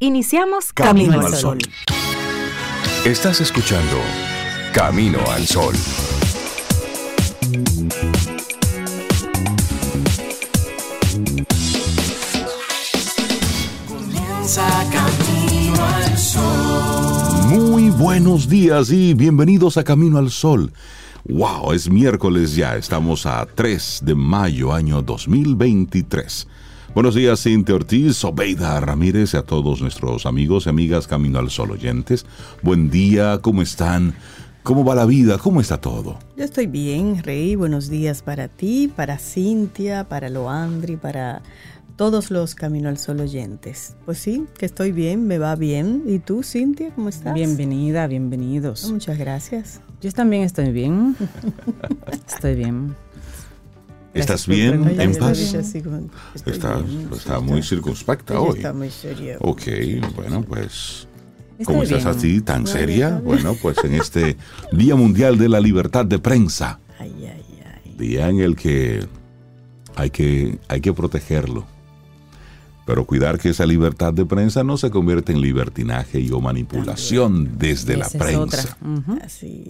Iniciamos Camino, al Sol. Estás escuchando Camino al Sol. Comienza Camino al Sol. Muy buenos días y bienvenidos a Camino al Sol. Wow, es miércoles ya, estamos a 3 de mayo año 2023. Buenos días, Cintia Ortiz, Obeida Ramírez y a todos nuestros amigos y amigas Camino al Sol oyentes. Buen día, ¿cómo están? ¿Cómo va la vida? ¿Cómo está todo? Yo estoy bien, Rey. Buenos días para ti, para Cintia, para Loandri, para todos los Camino al Sol oyentes. Pues sí, que estoy bien, me va bien. ¿Y tú, Cintia, cómo estás? Bienvenida, bienvenidos. Muchas gracias. Yo también estoy bien. estoy bien. ¿Estás bien? ¿En paz? Está, está muy circunspecta hoy. Está muy seria. Ok, bueno, pues... ¿Cómo estás así, tan seria? Bueno, pues en este Día Mundial de la Libertad de Prensa, Ay, ay, ay. día en el que hay que, hay que protegerlo. Pero cuidar que esa libertad de prensa no se convierta en libertinaje y o manipulación desde la prensa.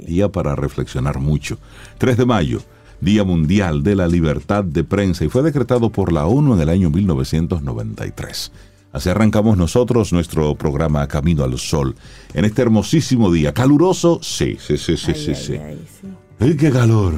Día para reflexionar mucho. 3 de mayo, Día Mundial de la Libertad de Prensa y fue decretado por la ONU en el año 1993. Así arrancamos nosotros nuestro programa Camino al Sol. En este hermosísimo día, caluroso, sí, sí, sí, sí, Ay, sí. ay, sí. ay, sí. ¡Ay, qué calor!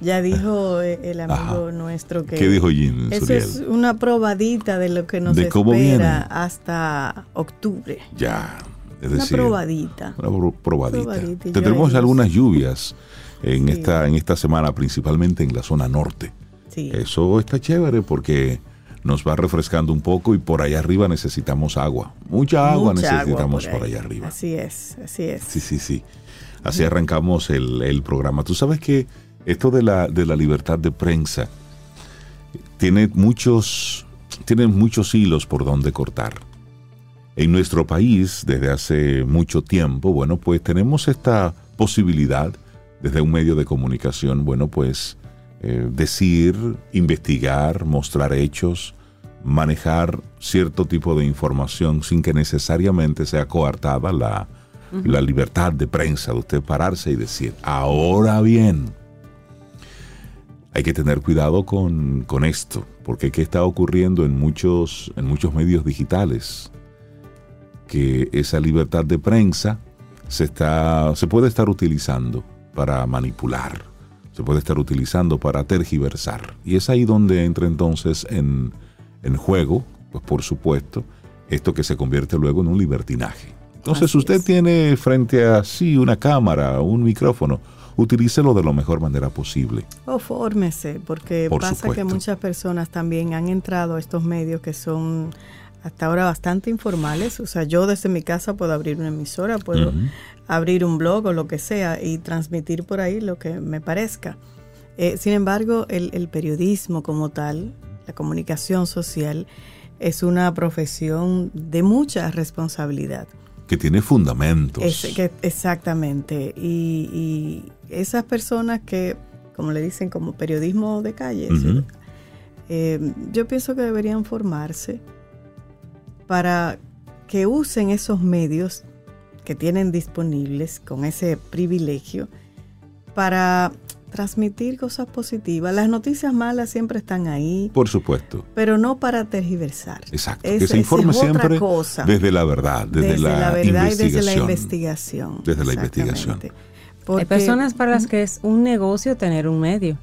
Ya dijo eh, el amigo Ajá. nuestro que... ¿Qué dijo Jim Eso Suriel? es una probadita de lo que nos De espera viene. hasta octubre. Ya, es Una decir, probadita. una pro- probadita. Probadita, Tendremos algunas lluvias en, Sí. esta, en esta semana, principalmente en la zona norte. Sí. Eso está chévere porque nos va refrescando un poco y por allá arriba necesitamos agua. Mucha agua Mucha agua necesitamos por, ahí. allá arriba. Así es, así es. Sí, sí, sí. Así arrancamos el, el programa. Tú sabes que esto de la, de la libertad de prensa tiene muchos, tiene muchos hilos por donde cortar. En nuestro país, desde hace mucho tiempo, bueno, pues tenemos esta posibilidad desde un medio de comunicación, bueno, pues eh, decir, investigar, mostrar hechos, manejar cierto tipo de información sin que necesariamente sea coartada la, la libertad de prensa, de usted pararse y decir, ahora bien, hay que tener cuidado con, con esto, porque ¿qué está ocurriendo en muchos, en muchos medios digitales? Que esa libertad de prensa se, está, se puede estar utilizando para manipular, se puede estar utilizando para tergiversar. Y es ahí donde entra entonces en, en juego, pues por supuesto, esto que se convierte luego en un libertinaje. Entonces Así usted es. tiene frente a sí una cámara, un micrófono, utilícelo de la mejor manera posible. O fórmese, porque Por pasa supuesto. que muchas personas también han entrado a estos medios que son hasta ahora bastante informales. O sea, yo desde mi casa puedo abrir una emisora, puedo abrir un blog o lo que sea y transmitir por ahí lo que me parezca. Eh, sin embargo, el, el periodismo como tal, la comunicación social, es una profesión de mucha responsabilidad. Que tiene fundamentos. Es- que- exactamente. Y, y esas personas que, como le dicen, como periodismo de calle, eh, yo pienso que deberían formarse para que usen esos medios que tienen disponibles con ese privilegio para transmitir cosas positivas. Las noticias malas siempre están ahí, Por supuesto. pero no para tergiversar. Exacto. Es- que se esa informe es otra siempre cosa. desde la verdad, desde, desde, la, la, verdad y desde la investigación. investigación. Desde la investigación. Exactamente. Hay Porque- personas para las que es un negocio tener un medio,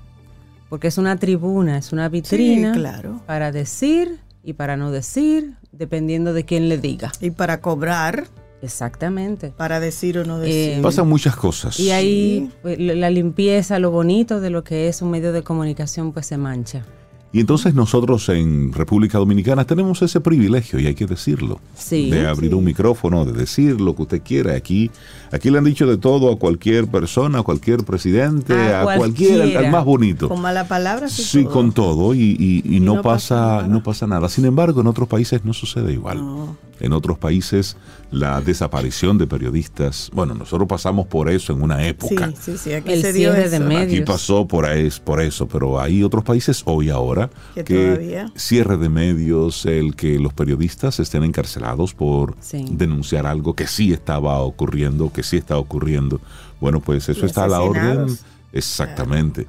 porque es una tribuna, es una vitrina Sí, claro. para decir y para no decir, dependiendo de quién le diga. Y para cobrar, Exactamente. para decir o no decir. Eh, Pasan muchas cosas. Y ahí pues, la limpieza, lo bonito de lo que es un medio de comunicación, pues se mancha. Y entonces nosotros en República Dominicana tenemos ese privilegio, y hay que decirlo, Sí. de abrir un micrófono, de decir lo que usted quiera. Aquí, aquí le han dicho de todo a cualquier persona, a cualquier presidente, A a, cualquiera, al- más bonito. Con mala palabra, sí, Sí, todo. con todo, y, y- y no, no pasa, no pasa nada. Sin embargo, en otros países no sucede igual. No, En otros países, la desaparición de periodistas. Bueno, nosotros pasamos por eso en una Sí, época. sí, sí, aquí El se dio cierre de medios. Aquí pasó por, ahí, por eso, pero hay otros países hoy ahora Que que todavía. cierre de medios, el que los periodistas estén encarcelados por Sí. denunciar algo que sí estaba ocurriendo, que sí está ocurriendo. Bueno, pues eso Y está a la orden. Exactamente.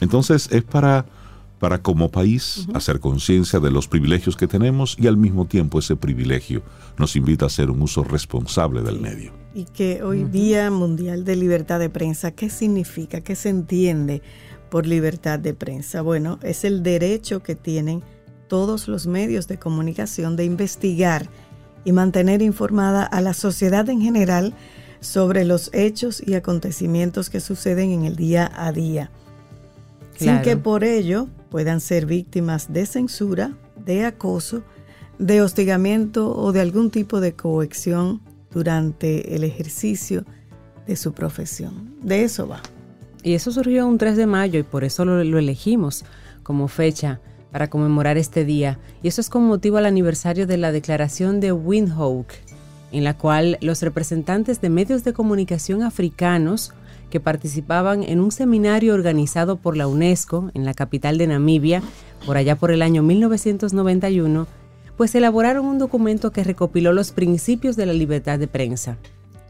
Entonces es para, para como país hacer conciencia de los privilegios que tenemos y al mismo tiempo ese privilegio nos invita a hacer un uso responsable del medio. Y que hoy Día Mundial de Libertad de Prensa, ¿qué significa? ¿Qué se entiende por libertad de prensa? Bueno, es el derecho que tienen todos los medios de comunicación de investigar y mantener informada a la sociedad en general sobre los hechos y acontecimientos que suceden en el día a día, sin que por ello puedan ser víctimas de censura, de acoso, de hostigamiento o de algún tipo de coacción durante el ejercicio de su profesión. De eso va. Y eso surgió un 3 de mayo y por eso lo, lo elegimos como fecha para conmemorar este día. Y eso es con motivo al aniversario de la declaración de Windhoek, en la cual los representantes de medios de comunicación africanos que participaban en un seminario organizado por la UNESCO en la capital de Namibia, por allá por el año 1991, pues elaboraron un documento que recopiló los principios de la libertad de prensa.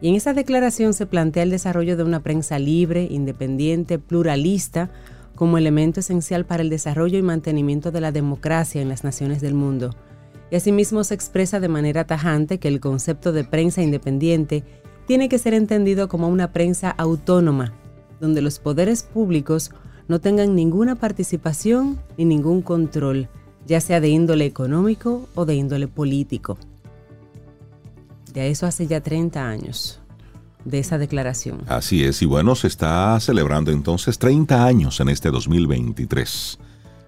Y en esa declaración se plantea el desarrollo de una prensa libre, independiente, pluralista, como elemento esencial para el desarrollo y mantenimiento de la democracia en las naciones del mundo. Y asimismo se expresa de manera tajante que el concepto de prensa independiente tiene que ser entendido como una prensa autónoma, donde los poderes públicos no tengan ninguna participación ni ningún control, ya sea de índole económico o de índole político. De eso hace ya 30 años, de esa declaración. Así es, y bueno, se está celebrando entonces 30 años en este 2023,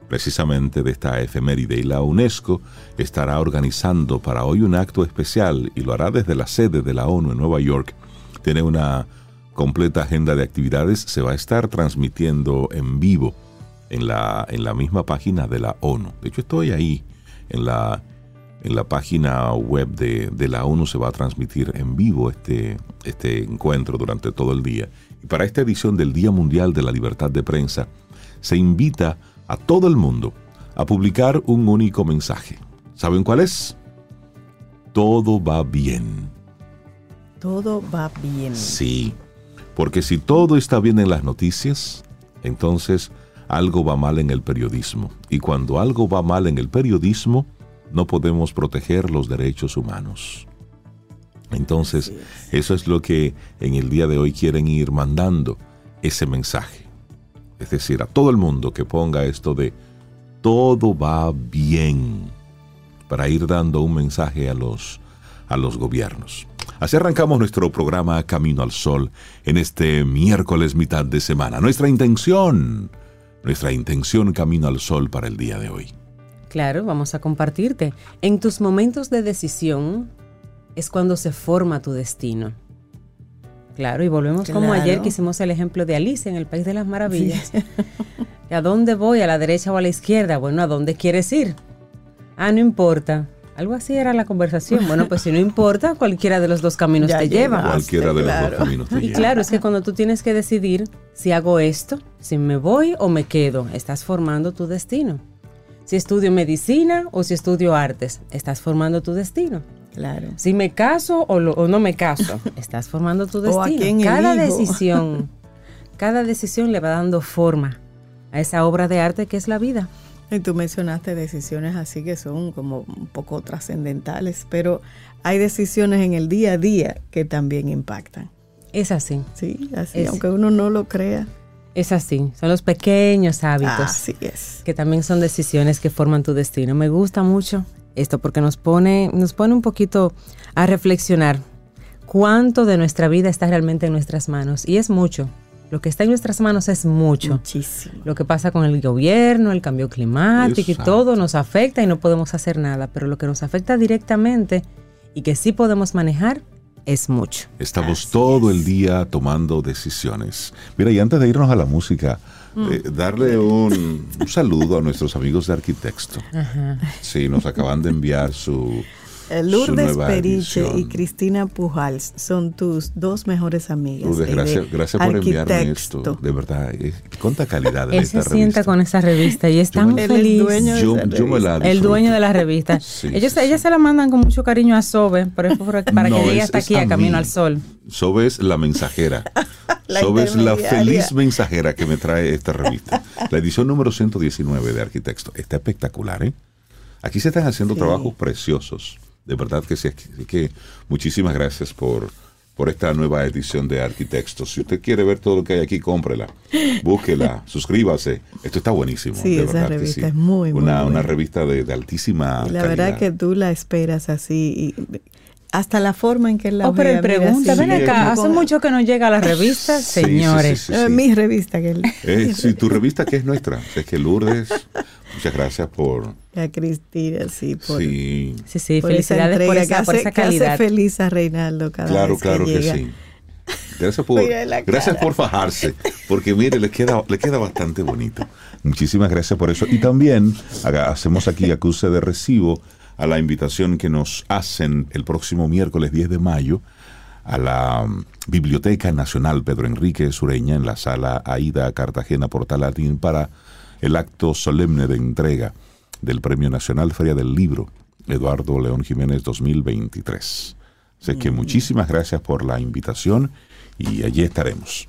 precisamente de esta efeméride, y la UNESCO estará organizando para hoy un acto especial y lo hará desde la sede de la ONU en Nueva York. Tiene una completa agenda de actividades, se va a estar transmitiendo en vivo en la, en la misma página de la ONU. De hecho, estoy ahí en la, en la página web de, de la ONU se va a transmitir en vivo este, este encuentro durante todo el día. Y para esta edición del Día Mundial de la Libertad de Prensa, se invita todo el mundo a publicar un único mensaje. ¿Saben cuál es? Todo va bien. Todo va bien. Sí, porque si todo está bien en las noticias, entonces algo va mal en el periodismo. Y cuando algo va mal en el periodismo, no podemos proteger los derechos humanos. Entonces, eso es lo que en el día de hoy quieren ir mandando, ese mensaje. Es decir, a todo el mundo que ponga esto de todo va bien, para ir dando un mensaje a los, a los gobiernos. Así arrancamos nuestro programa Camino al Sol en este miércoles mitad de semana. Nuestra intención, nuestra intención Camino al Sol para el día de hoy. Claro, vamos a compartirte. En tus momentos de decisión es cuando se forma tu destino. Claro, y volvemos como ayer que hicimos el ejemplo de Alicia en el País de las Maravillas. ¿A dónde voy? ¿A la derecha o a la izquierda? Bueno, ¿a dónde quieres ir? Ah, no importa. Algo así era la conversación. Bueno, pues si no importa, cualquiera de los dos caminos Ya te lleva. Cualquiera de los dos caminos te Y lleva. claro, es que cuando tú tienes que decidir si hago esto, si me voy o me quedo, estás formando tu destino. Si estudio medicina o si estudio artes, estás formando tu destino. Claro. Si me caso o, lo- o no me caso, estás formando tu O a destino. quién cada decisión, cada decisión le va dando forma a esa obra de arte que es la vida. Y tú mencionaste decisiones así que son como un poco trascendentales, pero hay decisiones en el día a día que también impactan. Es así, Sí, así, Es- aunque uno no lo crea. es así. Son los pequeños hábitos. Así es. que también son decisiones que forman tu destino. Me gusta mucho esto porque nos pone, nos pone un poquito a reflexionar cuánto de nuestra vida está realmente en nuestras manos. Y es mucho. Lo que está en nuestras manos es mucho. Muchísimo. Lo que pasa con el gobierno, el cambio climático y todo nos afecta y no podemos hacer nada. Pero lo que nos afecta directamente y que sí podemos manejar es mucho. Estamos Así todo es. el día tomando decisiones. Mira, y antes de irnos a la música. Eh, darle un, un saludo a nuestros amigos de Arquitecto. Sí, nos acaban de enviar su Lourdes nueva Periche edición. y Cristina Pujals son tus dos mejores amigas. Lourdes, de gracias, gracias por enviarme esto. De verdad, eh, cuánta calidad de Él esta se sienta revista. con esa revista y es Yo tan me- feliz. dueño de Yo, yo me la El dueño de la revista. Sí, ellos, sí, ellas sí. se la mandan con mucho cariño a Sobe, por eso, para No, que llegue hasta es aquí a a Camino al Sol. Sobe es la mensajera. La Sobe es la feliz mensajera que me trae esta revista. La edición número 119 de Arquitecto. Está espectacular, ¿eh? Aquí se están haciendo Sí. trabajos preciosos. De verdad que sí. Así que muchísimas gracias por, por esta nueva edición de Arquitecto. Si usted quiere ver todo lo que hay aquí, cómprela. Búsquela, suscríbase. Esto está buenísimo. Sí, de esa revista sí. es muy, muy una, una buena. revista de, de altísima la calidad. verdad que tú la esperas así. y hasta la forma en que la Oh, pero él pregunta, ven Sí, acá, hace mucho que no llega a la revista, Sí, sí, sí, señores. sí, Eh, sí. Mi revista que él. Eh, sí, tu revista que es nuestra. Es que Lourdes, muchas gracias por... A Cristina, sí, por, Sí, Sí, sí, por esa felicidades por entrega esa, por que esa hace- que hace calidad. feliz a Reinaldo cada claro, vez claro que, llega. sí. Gracias por, Mira la gracias cara. por fajarse, porque mire, le queda, le queda bastante bonito. Muchísimas gracias por eso. Y también haga- hacemos aquí acuse de recibo a la invitación que nos hacen el próximo miércoles 10 de mayo a la mm, Biblioteca Nacional Pedro Enrique Sureña en la sala Aida Cartagena Portalatín para el acto solemne de entrega del Premio Nacional Feria del Libro Eduardo León Jiménez 2023. Así que muchísimas gracias por la invitación y allí estaremos.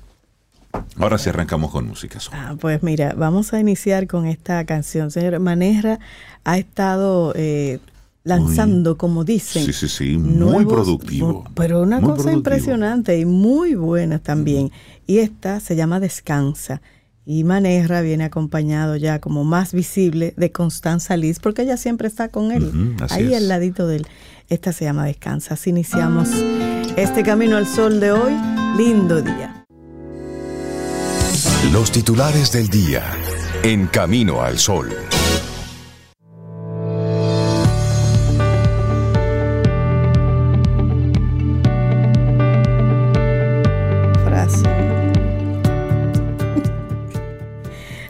Ahora sí arrancamos con música. Ah, pues mira, vamos a iniciar con esta canción. Señor Maneja ha estado eh, lanzando, como dicen. Sí, sí, sí, muy nuevos- productivo. Pero una cosa productivo. impresionante y muy buena también. Y esta se llama Descansa. Y Maneja viene acompañado ya como más visible de Constanza Liz, porque ella siempre está con él, ahí es. al ladito de él. Esta se llama Descansa. Así iniciamos este camino al sol de hoy. Lindo día. Los titulares del día en Camino al Sol.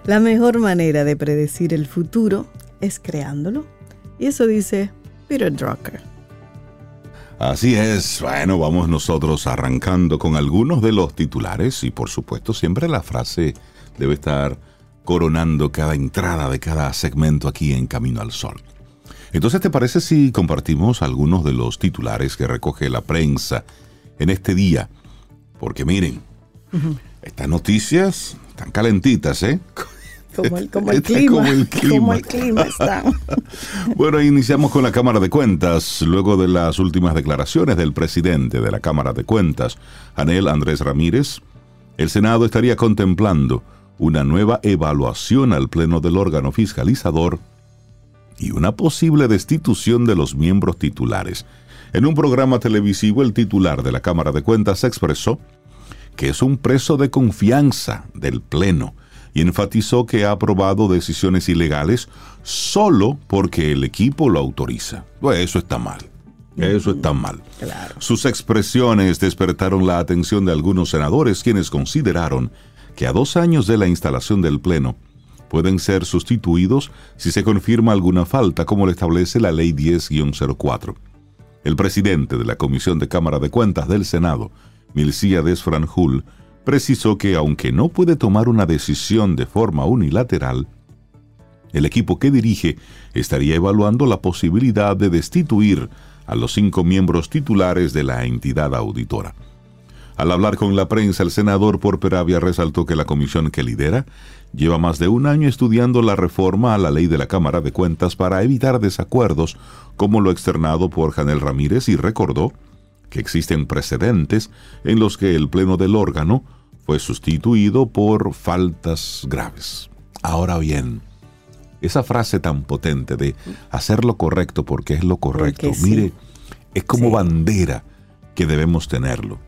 La mejor manera de predecir el futuro es creándolo. Y eso dice Peter Drucker. Así es. Bueno, vamos nosotros arrancando con algunos de los titulares y por supuesto siempre la frase debe estar coronando cada entrada de cada segmento aquí en Camino al Sol. Entonces, ¿te parece si compartimos algunos de los titulares que recoge la prensa en este día? Porque miren, estas noticias están calentitas, ¿eh? Como el, como el clima. como el clima. Como el clima está. Bueno, iniciamos con la Cámara de Cuentas. Luego de las últimas declaraciones del presidente de la Cámara de Cuentas, Anel Andrés Ramírez, el Senado estaría contemplando una nueva evaluación al Pleno del órgano fiscalizador y una posible destitución de los miembros titulares. En un programa televisivo, el titular de la Cámara de Cuentas expresó que es un preso de confianza del Pleno y enfatizó que ha aprobado decisiones ilegales solo porque el equipo lo autoriza. Pues eso está mal. Eso está mal. Claro. Sus expresiones despertaron la atención de algunos senadores quienes consideraron que a dos años de la instalación del Pleno pueden ser sustituidos si se confirma alguna falta como lo establece la Ley 10-04. El presidente de la Comisión de Cámara de Cuentas del Senado, Milcíades Franjul, precisó que aunque no puede tomar una decisión de forma unilateral, el equipo que dirige estaría evaluando la posibilidad de destituir a los cinco miembros titulares de la entidad auditora. Al hablar con la prensa, el senador por Peravia resaltó que la comisión que lidera lleva más de un año estudiando la reforma a la ley de la Cámara de Cuentas para evitar desacuerdos, como lo externado por Janel Ramírez, y recordó que existen precedentes en los que el pleno del órgano fue sustituido por faltas graves. Ahora bien, esa frase tan potente de hacer lo correcto porque es lo correcto, sí. mire, es como Sí. bandera que debemos tenerlo.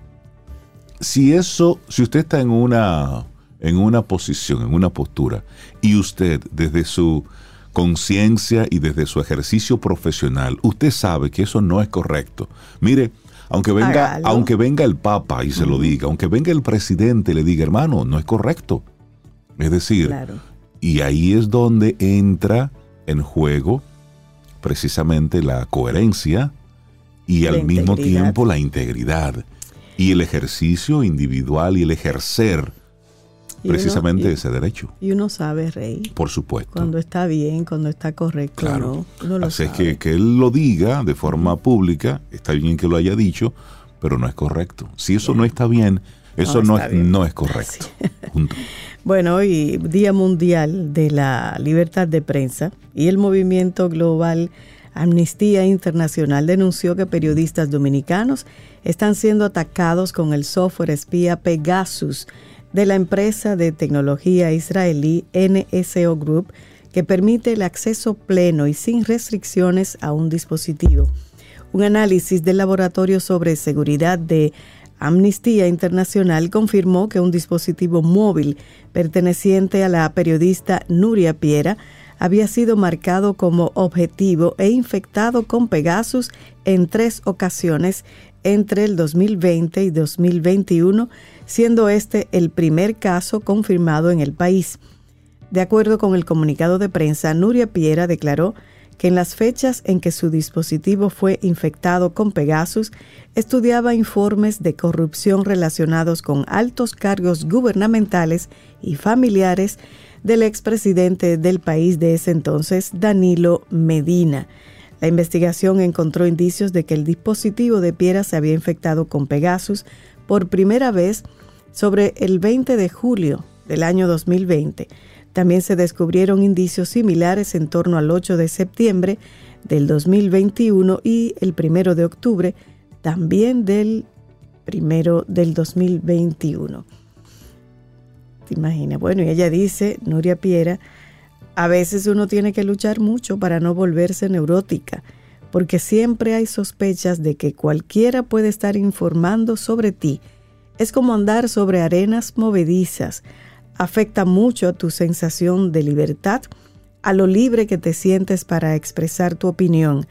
Si eso, si usted está en una en una posición, en una postura y usted desde su conciencia y desde su ejercicio profesional, usted sabe que eso no es correcto. Mire, aunque venga, Hágalo. aunque venga el Papa y se lo diga, aunque venga el presidente y le diga, hermano, no es correcto. Es decir, Claro. y ahí es donde entra en juego precisamente la coherencia, y La al mismo integridad. tiempo la integridad y el ejercicio individual y el ejercer Y uno- precisamente y- ese derecho, Y uno sabe, Rey, por supuesto. cuando está bien, cuando está correcto Claro. no. Uno lo Así es que, que él lo diga de forma pública, está bien que lo haya dicho, pero no es correcto. Si eso no está bien, eso no, es, no es correcto. Bueno, hoy Día Mundial de la Libertad de Prensa y el movimiento global Amnistía Internacional denunció que periodistas dominicanos están siendo atacados con el software espía Pegasus de la empresa de tecnología israelí NSO Group que permite el acceso pleno y sin restricciones a un dispositivo. Un análisis del Laboratorio sobre Seguridad de Amnistía Internacional confirmó que un dispositivo móvil perteneciente a la periodista Nuria Piera había sido marcado como objetivo e infectado con Pegasus en tres ocasiones entre el 2020 y 2021, siendo este el primer caso confirmado en el país. De acuerdo con el comunicado de prensa, Nuria Piera declaró que en las fechas en que su dispositivo fue infectado con Pegasus, estudiaba informes de corrupción relacionados con altos cargos gubernamentales y familiares del expresidente del país de ese entonces, Danilo Medina. La investigación encontró indicios de que el dispositivo de Piera se había infectado con Pegasus por primera vez sobre el 20 de julio del año 2020. También se descubrieron indicios similares en torno al 8 de septiembre del 2021 y el 1 de octubre también del primero del 2021. ¿Te imaginas? Bueno, y ella dice, Nuria Piera, a veces uno tiene que luchar mucho para no volverse neurótica, porque siempre hay sospechas de que cualquiera puede estar informando sobre ti. Es como andar sobre arenas movedizas. Afecta mucho a tu sensación de libertad, a lo libre que te sientes para expresar tu opinión.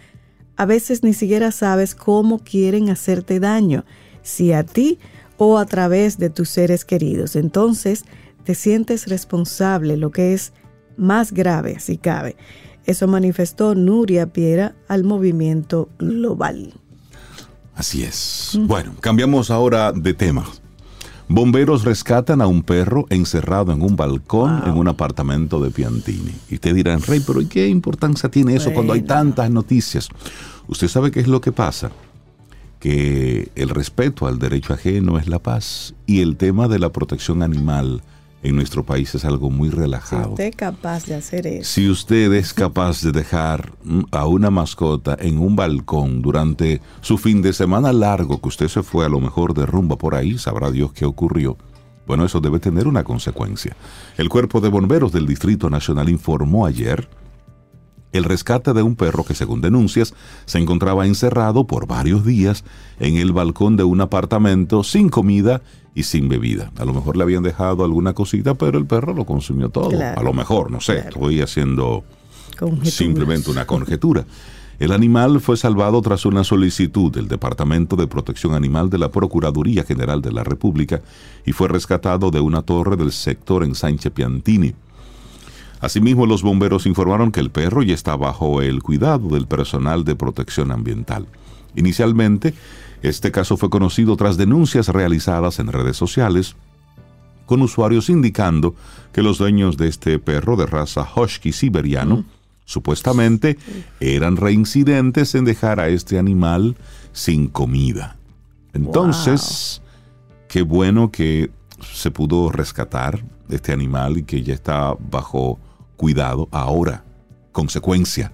A veces ni siquiera sabes cómo quieren hacerte daño, si a ti o a través de tus seres queridos. Entonces te sientes responsable, lo que es más grave si cabe. Eso manifestó Nuria Piera al movimiento global. Así es. Bueno, cambiamos ahora de tema. Bomberos rescatan a un perro encerrado en un balcón en un apartamento de Piantini. Y ustedes dirán, Rey, pero ¿y qué importancia tiene eso cuando hay tantas noticias? Usted sabe qué es lo que pasa. Que el respeto al derecho ajeno es la paz. Y el tema de la protección animal en nuestro país es algo muy Si relajado. usted es capaz de hacer eso, Si usted es capaz de dejar a una mascota en un balcón durante su fin de semana largo, que usted se fue a lo mejor de rumba por ahí, sabrá Dios qué ocurrió. Bueno, eso debe tener una consecuencia. El Cuerpo de Bomberos del Distrito Nacional informó ayer el rescate de un perro que, según denuncias, se encontraba encerrado por varios días en el balcón de un apartamento sin comida y sin bebida. A lo mejor le habían dejado alguna cosita, pero el perro lo consumió todo. Claro. A lo mejor, no sé, Claro. estoy haciendo simplemente una conjetura. El animal fue salvado tras una solicitud del Departamento de Protección Animal de la Procuraduría General de la República y fue rescatado de una torre del sector en Sánchez Piantini. Asimismo, los bomberos informaron que el perro ya está bajo el cuidado del personal de protección ambiental. Inicialmente, este caso fue conocido tras denuncias realizadas en redes sociales con usuarios indicando que los dueños de este perro de raza husky siberiano supuestamente eran reincidentes en dejar a este animal sin comida. Entonces, qué bueno que se pudo rescatar este animal y que ya está bajo cuidado ahora. Consecuencia,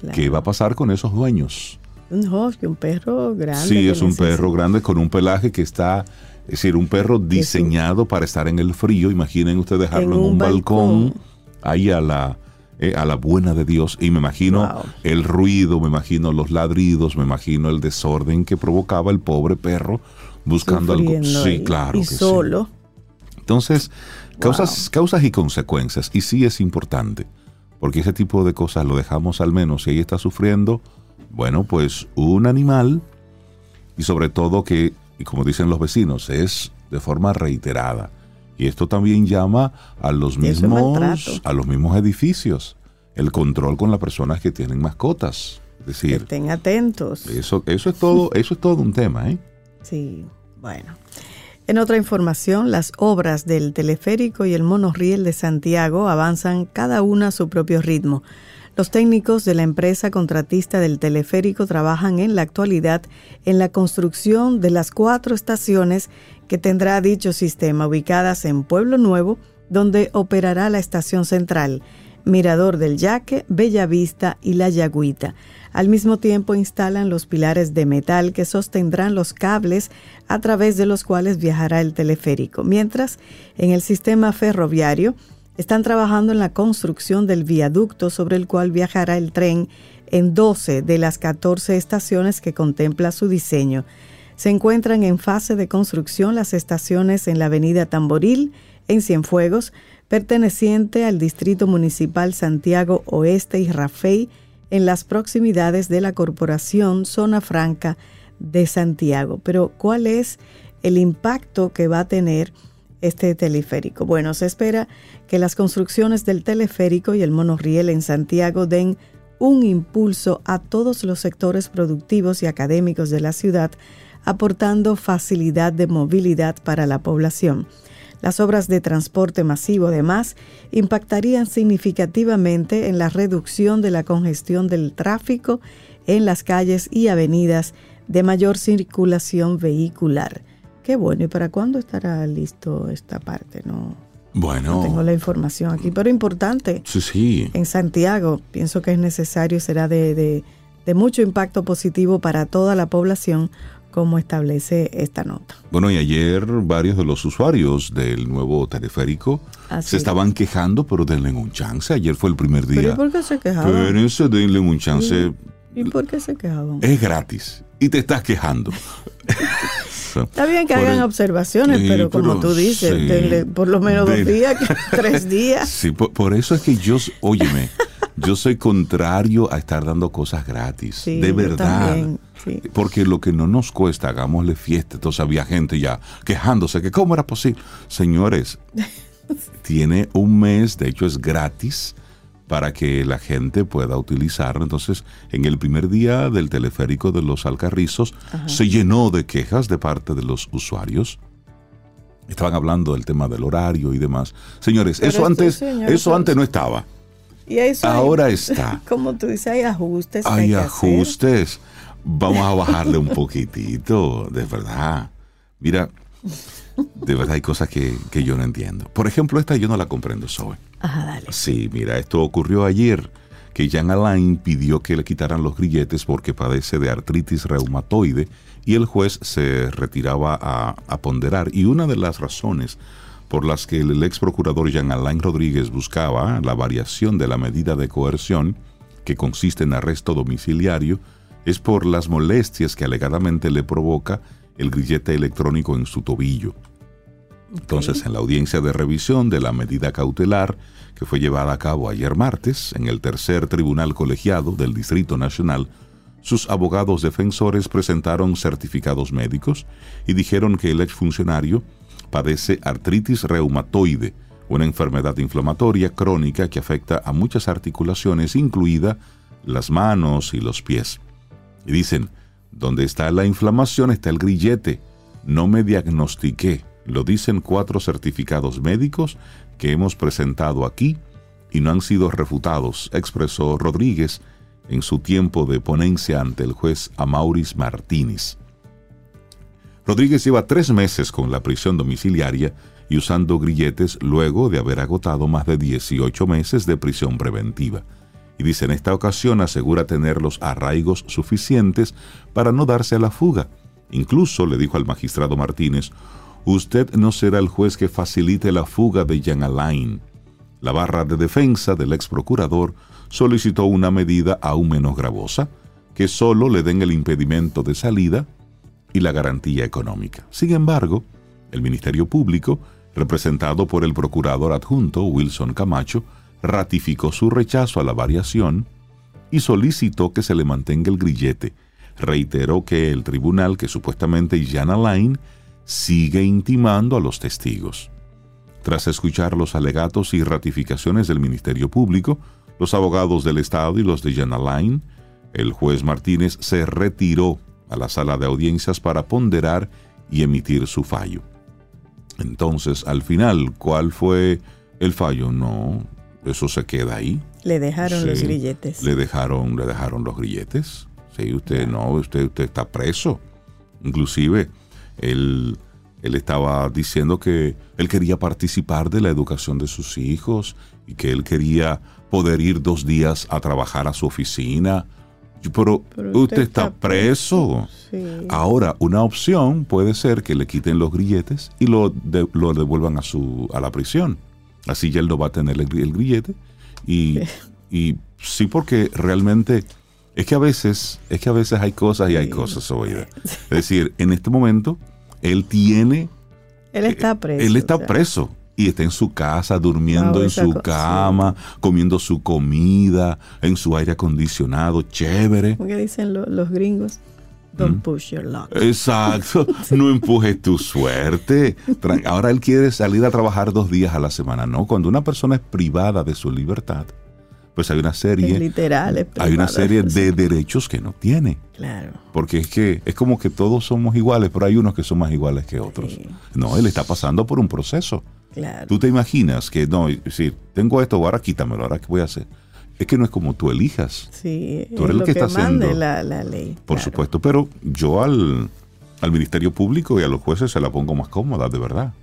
Claro. ¿qué va a pasar con esos dueños? Un husky, un perro grande. Sí, es un necesita- perro grande con un pelaje que está, es decir, un perro diseñado para estar en el frío. Imaginen usted dejarlo en, En un, balcón, balcón. ahí a la, eh, a la buena de Dios. Y me imagino Wow. el ruido, me imagino los ladridos, me imagino el desorden que provocaba el pobre perro buscando algo. Sí, y- claro. Y que sí. solo. Entonces, causas, causas y consecuencias. Y sí es importante, porque ese tipo de cosas lo dejamos al menos si ella está sufriendo, bueno, pues un animal, y sobre todo que, y como dicen los vecinos, es de forma reiterada. Y esto también llama a los mismos, a los mismos edificios, el control con las personas que tienen mascotas. Es decir, estén atentos. Eso, eso es todo, eso es todo un tema, ¿eh? Sí, bueno. En otra información, las obras del teleférico y el monorriel de Santiago avanzan cada una a su propio ritmo. Los técnicos de la empresa contratista del teleférico trabajan en la actualidad en la construcción de las cuatro estaciones que tendrá dicho sistema ubicadas en Pueblo Nuevo, donde operará la estación central, Mirador del Yaque, Bellavista y La Yagüita. Al mismo tiempo instalan los pilares de metal que sostendrán los cables a través de los cuales viajará el teleférico, mientras en el sistema ferroviario están trabajando en la construcción del viaducto sobre el cual viajará el tren en 12 de las 14 estaciones que contempla su diseño. Se encuentran en fase de construcción las estaciones en la avenida Tamboril, en Cienfuegos, perteneciente al Distrito Municipal Santiago Oeste y Rafey, en las proximidades de la Corporación Zona Franca de Santiago. Pero, ¿cuál es el impacto que va a tener este teleférico? Bueno, se espera que las construcciones del teleférico y el monorriel en Santiago den un impulso a todos los sectores productivos y académicos de la ciudad, aportando facilidad de movilidad para la población. Las obras de transporte masivo, además, impactarían significativamente en la reducción de la congestión del tráfico en las calles y avenidas de mayor circulación vehicular. Qué bueno, ¿y para cuándo estará listo esta parte? No, Bueno, no tengo la información aquí, pero importante. sí, sí. En Santiago pienso que es necesario, será de, de- de mucho impacto positivo para toda la población, como establece esta nota. Bueno, y ayer varios de los usuarios del nuevo teleférico Así se es. estaban quejando, pero denle un chance. Ayer fue el primer ¿Pero y día. por qué se quejaban? Espérense, denle un chance. ¿Y por qué se quejaban? Es gratis. Y te estás quejando. Está bien que Por hagan el- observaciones, pero como pero tú dices, sí. denle por lo menos dos días, tres días. Sí, por, por eso es que yo, óyeme, yo soy contrario a estar dando cosas gratis. Sí, de yo verdad. también, sí. Porque lo que no nos cuesta, hagámosle fiesta. Entonces había gente ya quejándose que cómo era posible. Señores, tiene un mes, de hecho es gratis para que la gente pueda utilizarlo. Entonces, en el primer día del teleférico de los Alcarrizos, se llenó de quejas de parte de los usuarios. Estaban hablando del tema del horario y demás. Señores, Pero eso antes, señor, eso antes no estaba. Y eso hay- Ahora está. como tú dices, hay ajustes. Hay hacer. Vamos a bajarle un poquitito, de verdad. Mira, de verdad hay cosas que, que yo no entiendo. Por ejemplo, esta yo no la comprendo, Zoe. Ajá, dale. Sí, mira, esto ocurrió ayer, que Jan Alain pidió que le quitaran los grilletes porque padece de artritis reumatoide y el juez se retiraba a, a ponderar. Y una de las razones por las que el ex procurador Jean Alain Rodríguez buscaba la variación de la medida de coerción, que consiste en arresto domiciliario, es por las molestias que alegadamente le provoca el grillete electrónico en su tobillo. Entonces, en la audiencia de revisión de la medida cautelar que fue llevada a cabo ayer martes en el tercer tribunal colegiado del Distrito Nacional, sus abogados defensores presentaron certificados médicos y dijeron que el exfuncionario padece artritis reumatoide, una enfermedad inflamatoria crónica que afecta a muchas articulaciones, incluida las manos y los pies. Y dicen, donde está la inflamación está el grillete. No me diagnostiqué. Lo dicen cuatro certificados médicos que hemos presentado aquí y no han sido refutados, expresó Rodríguez en su tiempo de ponencia ante el juez Amauris Martínez. Rodríguez lleva tres meses con la prisión domiciliaria y usando grilletes luego de haber agotado más de 18 meses de prisión preventiva. Y dice, en esta ocasión asegura tener los arraigos suficientes para no darse a la fuga. Incluso le dijo al magistrado Martínez, usted no será el juez que facilite la fuga de Jean Alain. La barra de defensa del ex procurador solicitó una medida aún menos gravosa, que solo le den el impedimento de salida y la garantía económica. Sin embargo, el Ministerio Público, representado por el procurador adjunto Wilson Camacho, ratificó su rechazo a la variación y solicitó que se le mantenga el grillete. Reiteró que el tribunal, que supuestamente Jan Alain, sigue intimando a los testigos. Tras escuchar los alegatos y ratificaciones del Ministerio Público, los abogados del Estado y los de Jan Alain el juez Martínez se retiró a la sala de audiencias para ponderar y emitir su fallo. Entonces, al final, ¿cuál fue el fallo? No, eso se queda ahí. Le dejaron los grilletes. Le dejaron, le dejaron los grilletes. Sí, usted no, usted, usted está preso. Inclusive, él, él estaba diciendo que él quería participar de la educación de sus hijos y que él quería poder ir dos días a trabajar a su oficina. Pero, Pero usted, está preso. Sí. Ahora, una opción puede ser que le quiten los grilletes y lo, de- lo devuelvan a, su, a la prisión. Así ya él no va a tener el, gri- el grillete. Y, y sí, porque realmente es que a veces, es que a veces hay cosas y hay cosas, oída. Es decir, en este momento, él tiene, Él está preso. él está o sea, preso. Y está en su casa, durmiendo en su cama, comiendo su comida, en su aire acondicionado, chévere. ¿Cómo que dicen lo- los gringos? Don't push your luck. Exacto, no empujes tu suerte. Ahora él quiere salir a trabajar dos días a la semana. No, cuando una persona es privada de su libertad, pues hay una Es serie, literal. es hay una serie de derechos que no tiene. Claro. Porque es que es como que todos somos iguales, pero hay unos que son más iguales que otros. Sí. No, él está pasando por un proceso. Claro. Tú te imaginas que no, si tengo esto, ahora quítamelo, ahora qué voy a hacer. Es que no es como tú elijas. Sí, Tú es eres el lo que está haciendo- la, la ley. Por claro. supuesto, pero yo al, al Ministerio Público y a los jueces se la pongo más cómoda, de verdad.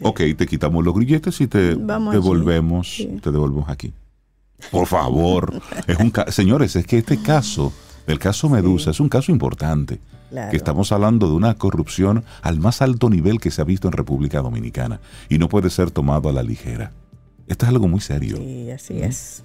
Ok, te quitamos los grilletes y te Vamos devolvemos, Sí. te devolvemos aquí. Por favor. es un Señores, es que este caso, el caso Medusa, es un caso importante. Claro. Que estamos hablando de una corrupción al más alto nivel que se ha visto en República Dominicana y no puede ser tomado a la ligera. Esto es algo muy serio. Sí, así es.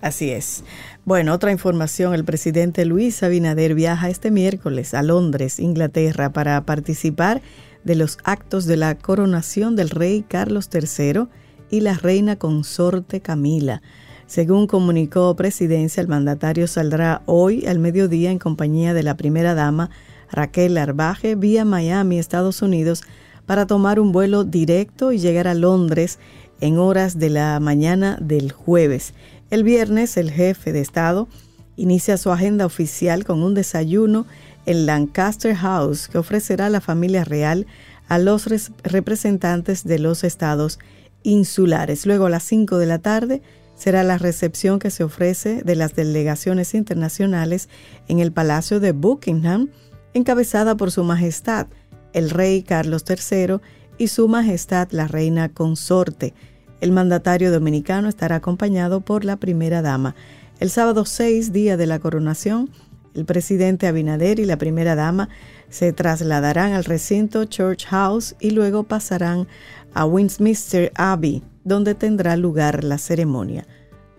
Así es. Bueno, otra información, el presidente Luis Abinader viaja este miércoles a Londres, Inglaterra, para participar de los actos de la coronación del rey Carlos III y la reina consorte Camila. Según comunicó Presidencia, el mandatario saldrá hoy al mediodía en compañía de la primera dama Raquel Arbaje vía Miami, Estados Unidos, para tomar un vuelo directo y llegar a Londres en horas de la mañana del jueves. El viernes, el jefe de Estado inicia su agenda oficial con un desayuno en Lancaster House que ofrecerá la familia real a los res- representantes de los estados insulares. Luego a las 5 de la tarde será la recepción que se ofrece de las delegaciones internacionales en el Palacio de Buckingham, encabezada por Su Majestad, el Rey Carlos III y Su Majestad la Reina Consorte. El mandatario dominicano estará acompañado por la primera dama. El sábado 6, día de la coronación, el presidente Abinader y la primera dama se trasladarán al recinto Church House y luego pasarán a Westminster Abbey, donde tendrá lugar la ceremonia.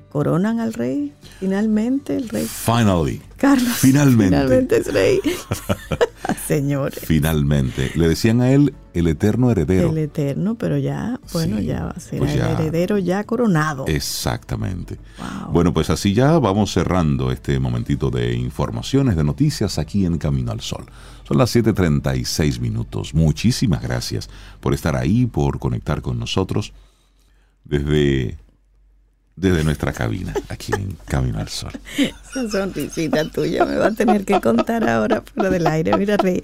¿Coronan al rey? Finalmente, el rey Finally. Carlos. Finalmente. Finalmente es rey. Señores. Finalmente. Le decían a él el eterno heredero. El eterno, pero ya, bueno, Sí, ya será pues ya. el heredero ya coronado. Exactamente. Wow. Bueno, pues así ya vamos cerrando este momentito de informaciones, de noticias aquí en Camino al Sol. Son las 7.36 minutos. Muchísimas gracias por estar ahí, por conectar con nosotros desde, desde nuestra cabina, aquí en Camino al Sol. Esa sonrisita tuya me va a tener que contar ahora fuera del aire. Mira, Rey,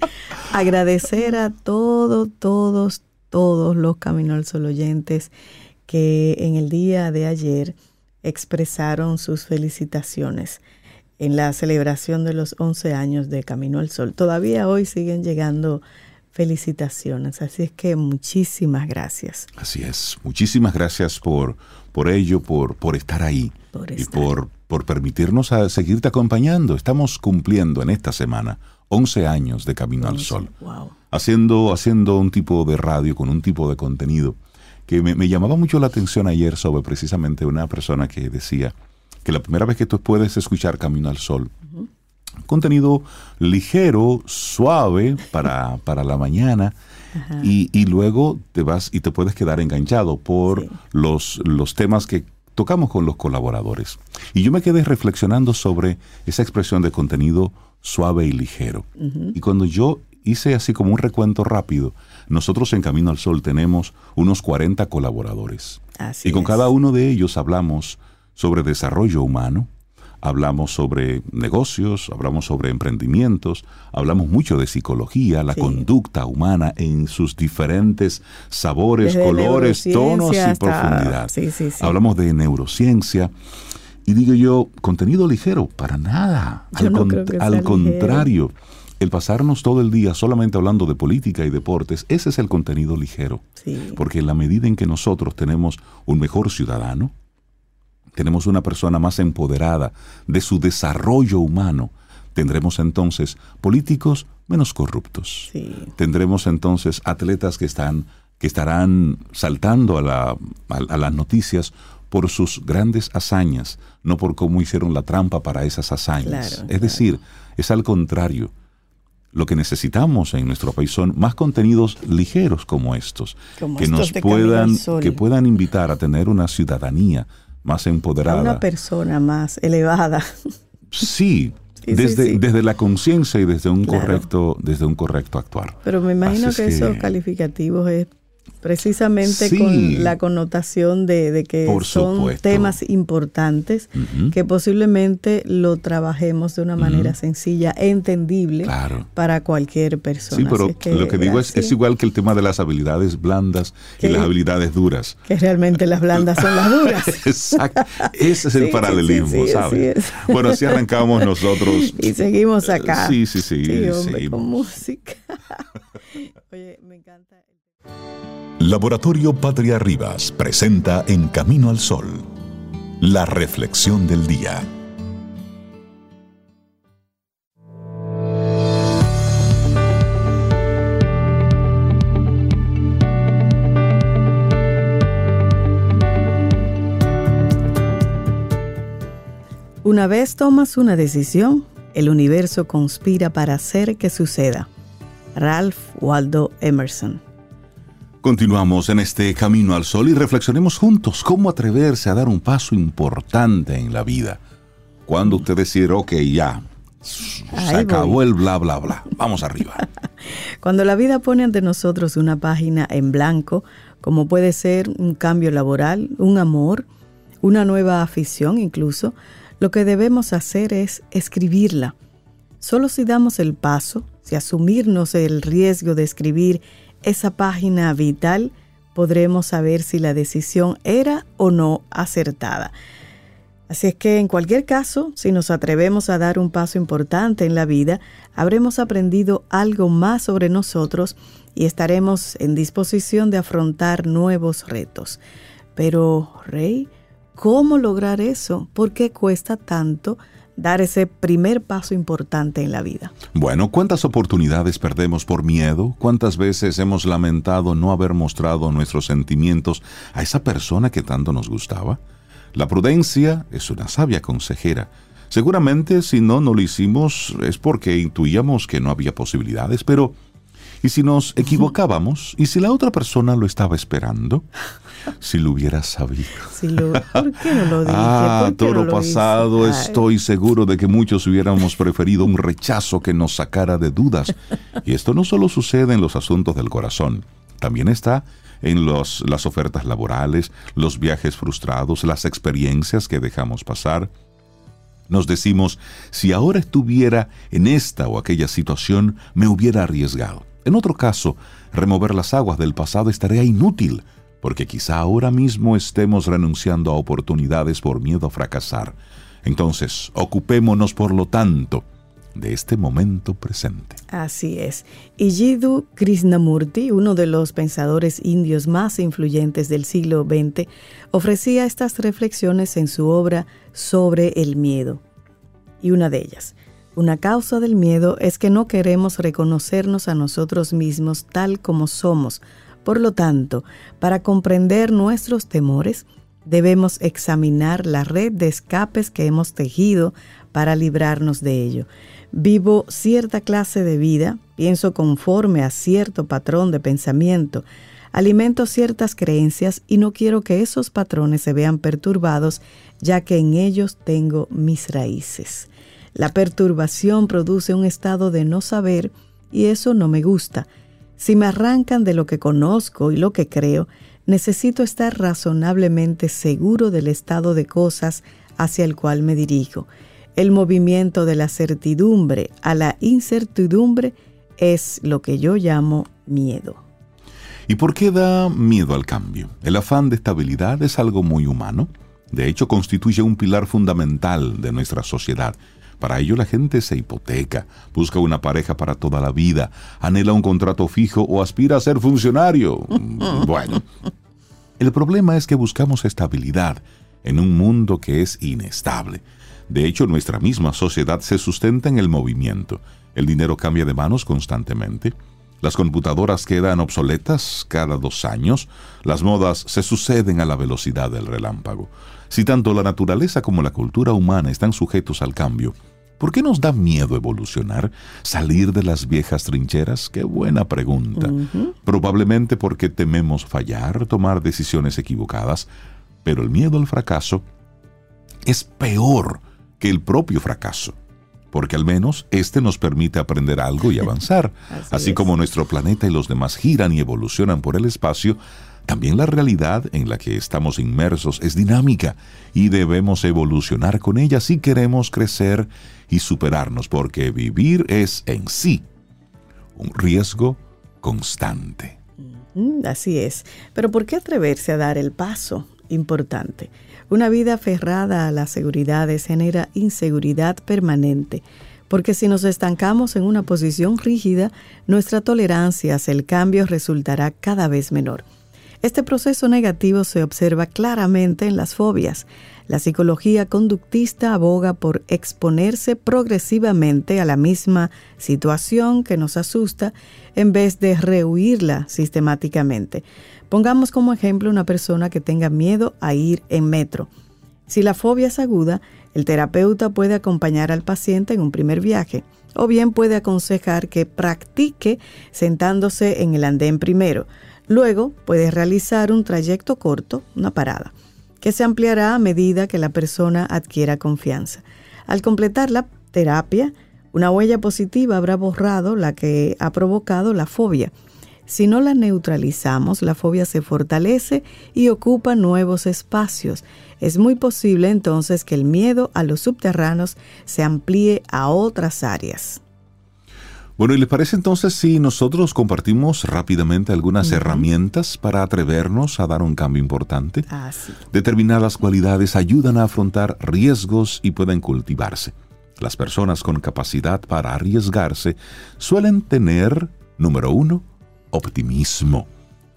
agradecer a todos, todos, todos los Camino al Sol oyentes que en el día de ayer expresaron sus felicitaciones en la celebración de los 11 años de Camino al Sol. Todavía hoy siguen llegando felicitaciones, así es que muchísimas gracias. Así es. Muchísimas gracias por, por ello, por, por estar ahí Por y por, por permitirnos a seguirte acompañando. Estamos cumpliendo en esta semana 11 años de Camino al Sol. Wow. haciendo, haciendo un tipo de radio con un tipo de contenido que me, me llamaba mucho la atención ayer sobre precisamente una persona que decía que la primera vez que tú puedes escuchar Camino al Sol, contenido ligero, suave para, para la mañana, y, y luego te vas y te puedes quedar enganchado por Sí. los, los temas que tocamos con los colaboradores. Y yo me quedé reflexionando sobre esa expresión de contenido suave y ligero. Y cuando yo hice así como un recuento rápido, nosotros en Camino al Sol tenemos unos 40 colaboradores. Así y con es. cada uno de ellos hablamos sobre desarrollo humano, hablamos sobre negocios, hablamos sobre emprendimientos, hablamos mucho de psicología, la Sí. conducta humana en sus diferentes sabores, Desde colores, tonos y hasta- profundidad. sí, sí, sí. Hablamos de neurociencia. Y digo yo, contenido ligero, para nada. Yo al no con- al contrario, el pasarnos todo el día solamente hablando de política y deportes, ese es el contenido ligero. Sí. Porque en la medida en que nosotros tenemos un mejor ciudadano, tenemos una persona más empoderada de su desarrollo humano, tendremos entonces políticos menos corruptos. Sí. Tendremos entonces atletas que están que estarán saltando a, la- a- a las noticias por sus grandes hazañas, no por cómo hicieron la trampa para esas hazañas. Claro, es claro. decir, es al contrario. Lo que necesitamos en nuestro país son más contenidos ligeros como estos, Como que estos nos puedan, que puedan invitar a tener una ciudadanía más A empoderada. una persona más elevada. Sí, desde, sí. desde la conciencia y desde un Claro. correcto, desde un correcto actuar. Pero me imagino que, es esos calificativos es precisamente Sí. con la connotación de, de que Por son supuesto. temas importantes que posiblemente lo trabajemos de una manera sencilla, entendible Claro. para cualquier persona. Sí, pero que lo que digo es, es igual que el tema de las habilidades blandas Que- y las habilidades duras. que realmente las blandas son las duras. Exacto. Ese es el Sí, paralelismo, sí, sí, ¿sabes? así es. Bueno, así arrancamos nosotros. Y seguimos acá. Sí, sí, sí, hombre, con música. Oye, me encanta. Laboratorio Patria Rivas presenta En Camino al Sol, la reflexión del día. Una vez tomas una decisión, el universo conspira para hacer que suceda. Ralph Waldo Emerson. Continuamos en este camino al sol y reflexionemos juntos cómo atreverse a dar un paso importante en la vida. Cuando usted decir, ok, ya, se Ahí acabó voy. el bla, bla, bla, vamos arriba. Cuando la vida pone ante nosotros una página en blanco, como puede ser un cambio laboral, un amor, una nueva afición incluso, lo que debemos hacer es escribirla. Solo si damos el paso, si asumirnos el riesgo de escribir esa página vital, podremos saber si la decisión era o no acertada. Así es que en cualquier caso, si nos atrevemos a dar un paso importante en la vida, habremos aprendido algo más sobre nosotros y estaremos en disposición de afrontar nuevos retos. Pero, Rey, ¿cómo lograr eso? ¿Por qué cuesta tanto dar ese primer paso importante en la vida? Bueno, ¿cuántas oportunidades perdemos por miedo? ¿Cuántas veces hemos lamentado no haber mostrado nuestros sentimientos a esa persona que tanto nos gustaba? La prudencia es una sabia consejera. Seguramente si no, no lo hicimos es porque intuíamos que no había posibilidades, pero ¿y si nos equivocábamos? ¿Y si la otra persona lo estaba esperando? Si lo hubiera sabido. Si lo- ¿Por qué no lo dije? Ah, ¿Por qué no toro hice? pasado, estoy seguro de que muchos hubiéramos preferido un rechazo que nos sacara de dudas. Y esto no solo sucede en los asuntos del corazón, también está en los, las ofertas laborales, los viajes frustrados, las experiencias que dejamos pasar. Nos decimos, si ahora estuviera en esta o aquella situación, me hubiera arriesgado. En otro caso, remover las aguas del pasado estaría inútil, porque quizá ahora mismo estemos renunciando a oportunidades por miedo a fracasar. Entonces, ocupémonos, por lo tanto, de este momento presente. Así es. Y Krishnamurti, uno de los pensadores indios más influyentes del siglo XX, ofrecía estas reflexiones en su obra sobre el miedo. Y una de ellas, una causa del miedo es que no queremos reconocernos a nosotros mismos tal como somos. Por lo tanto, para comprender nuestros temores, debemos examinar la red de escapes que hemos tejido para librarnos de ello. Vivo cierta clase de vida, pienso conforme a cierto patrón de pensamiento, alimento ciertas creencias y no quiero que esos patrones se vean perturbados, ya que en ellos tengo mis raíces. La perturbación produce un estado de no saber y eso no me gusta. Si me arrancan de lo que conozco y lo que creo, necesito estar razonablemente seguro del estado de cosas hacia el cual me dirijo. El movimiento de la certidumbre a la incertidumbre es lo que yo llamo miedo. ¿Y por qué da miedo al cambio? El afán de estabilidad es algo muy humano. De hecho, constituye un pilar fundamental de nuestra sociedad. Para ello la gente se hipoteca, busca una pareja para toda la vida, anhela un contrato fijo o aspira a ser funcionario. Bueno, el problema es que buscamos estabilidad en un mundo que es inestable. De hecho, nuestra misma sociedad se sustenta en el movimiento. El dinero cambia de manos constantemente. Las computadoras quedan obsoletas cada dos años. Las modas se suceden a la velocidad del relámpago. Si tanto la naturaleza como la cultura humana están sujetos al cambio, ¿por qué nos da miedo evolucionar? ¿Salir de las viejas trincheras? Qué buena pregunta. Probablemente porque tememos fallar, tomar decisiones equivocadas, pero el miedo al fracaso es peor que el propio fracaso porque al menos este nos permite aprender algo y avanzar. Así, Así como nuestro planeta y los demás giran y evolucionan por el espacio, también la realidad en la que estamos inmersos es dinámica y debemos evolucionar con ella si queremos crecer y superarnos, porque vivir es en sí un riesgo constante. Así es. Pero ¿por qué atreverse a dar el paso importante? Una vida aferrada a las seguridades genera inseguridad permanente, porque si nos estancamos en una posición rígida, nuestra tolerancia hacia el cambio resultará cada vez menor. Este proceso negativo se observa claramente en las fobias. La psicología conductista aboga por exponerse progresivamente a la misma situación que nos asusta en vez de rehuirla sistemáticamente. Pongamos como ejemplo una persona que tenga miedo a ir en metro. Si la fobia es aguda, el terapeuta puede acompañar al paciente en un primer viaje o bien puede aconsejar que practique sentándose en el andén primero Luego puedes realizar un trayecto corto, una parada, que se ampliará a medida que la persona adquiera confianza. Al completar la terapia, una huella positiva habrá borrado la que ha provocado la fobia. Si no la neutralizamos, la fobia se fortalece y ocupa nuevos espacios. Es muy posible entonces que el miedo a los subterráneos se amplíe a otras áreas. Bueno, ¿y les parece entonces si nosotros compartimos rápidamente algunas herramientas para atrevernos a dar un cambio importante? Ah, sí. Determinadas cualidades ayudan a afrontar riesgos y pueden cultivarse. Las personas con capacidad para arriesgarse suelen tener, número uno, optimismo.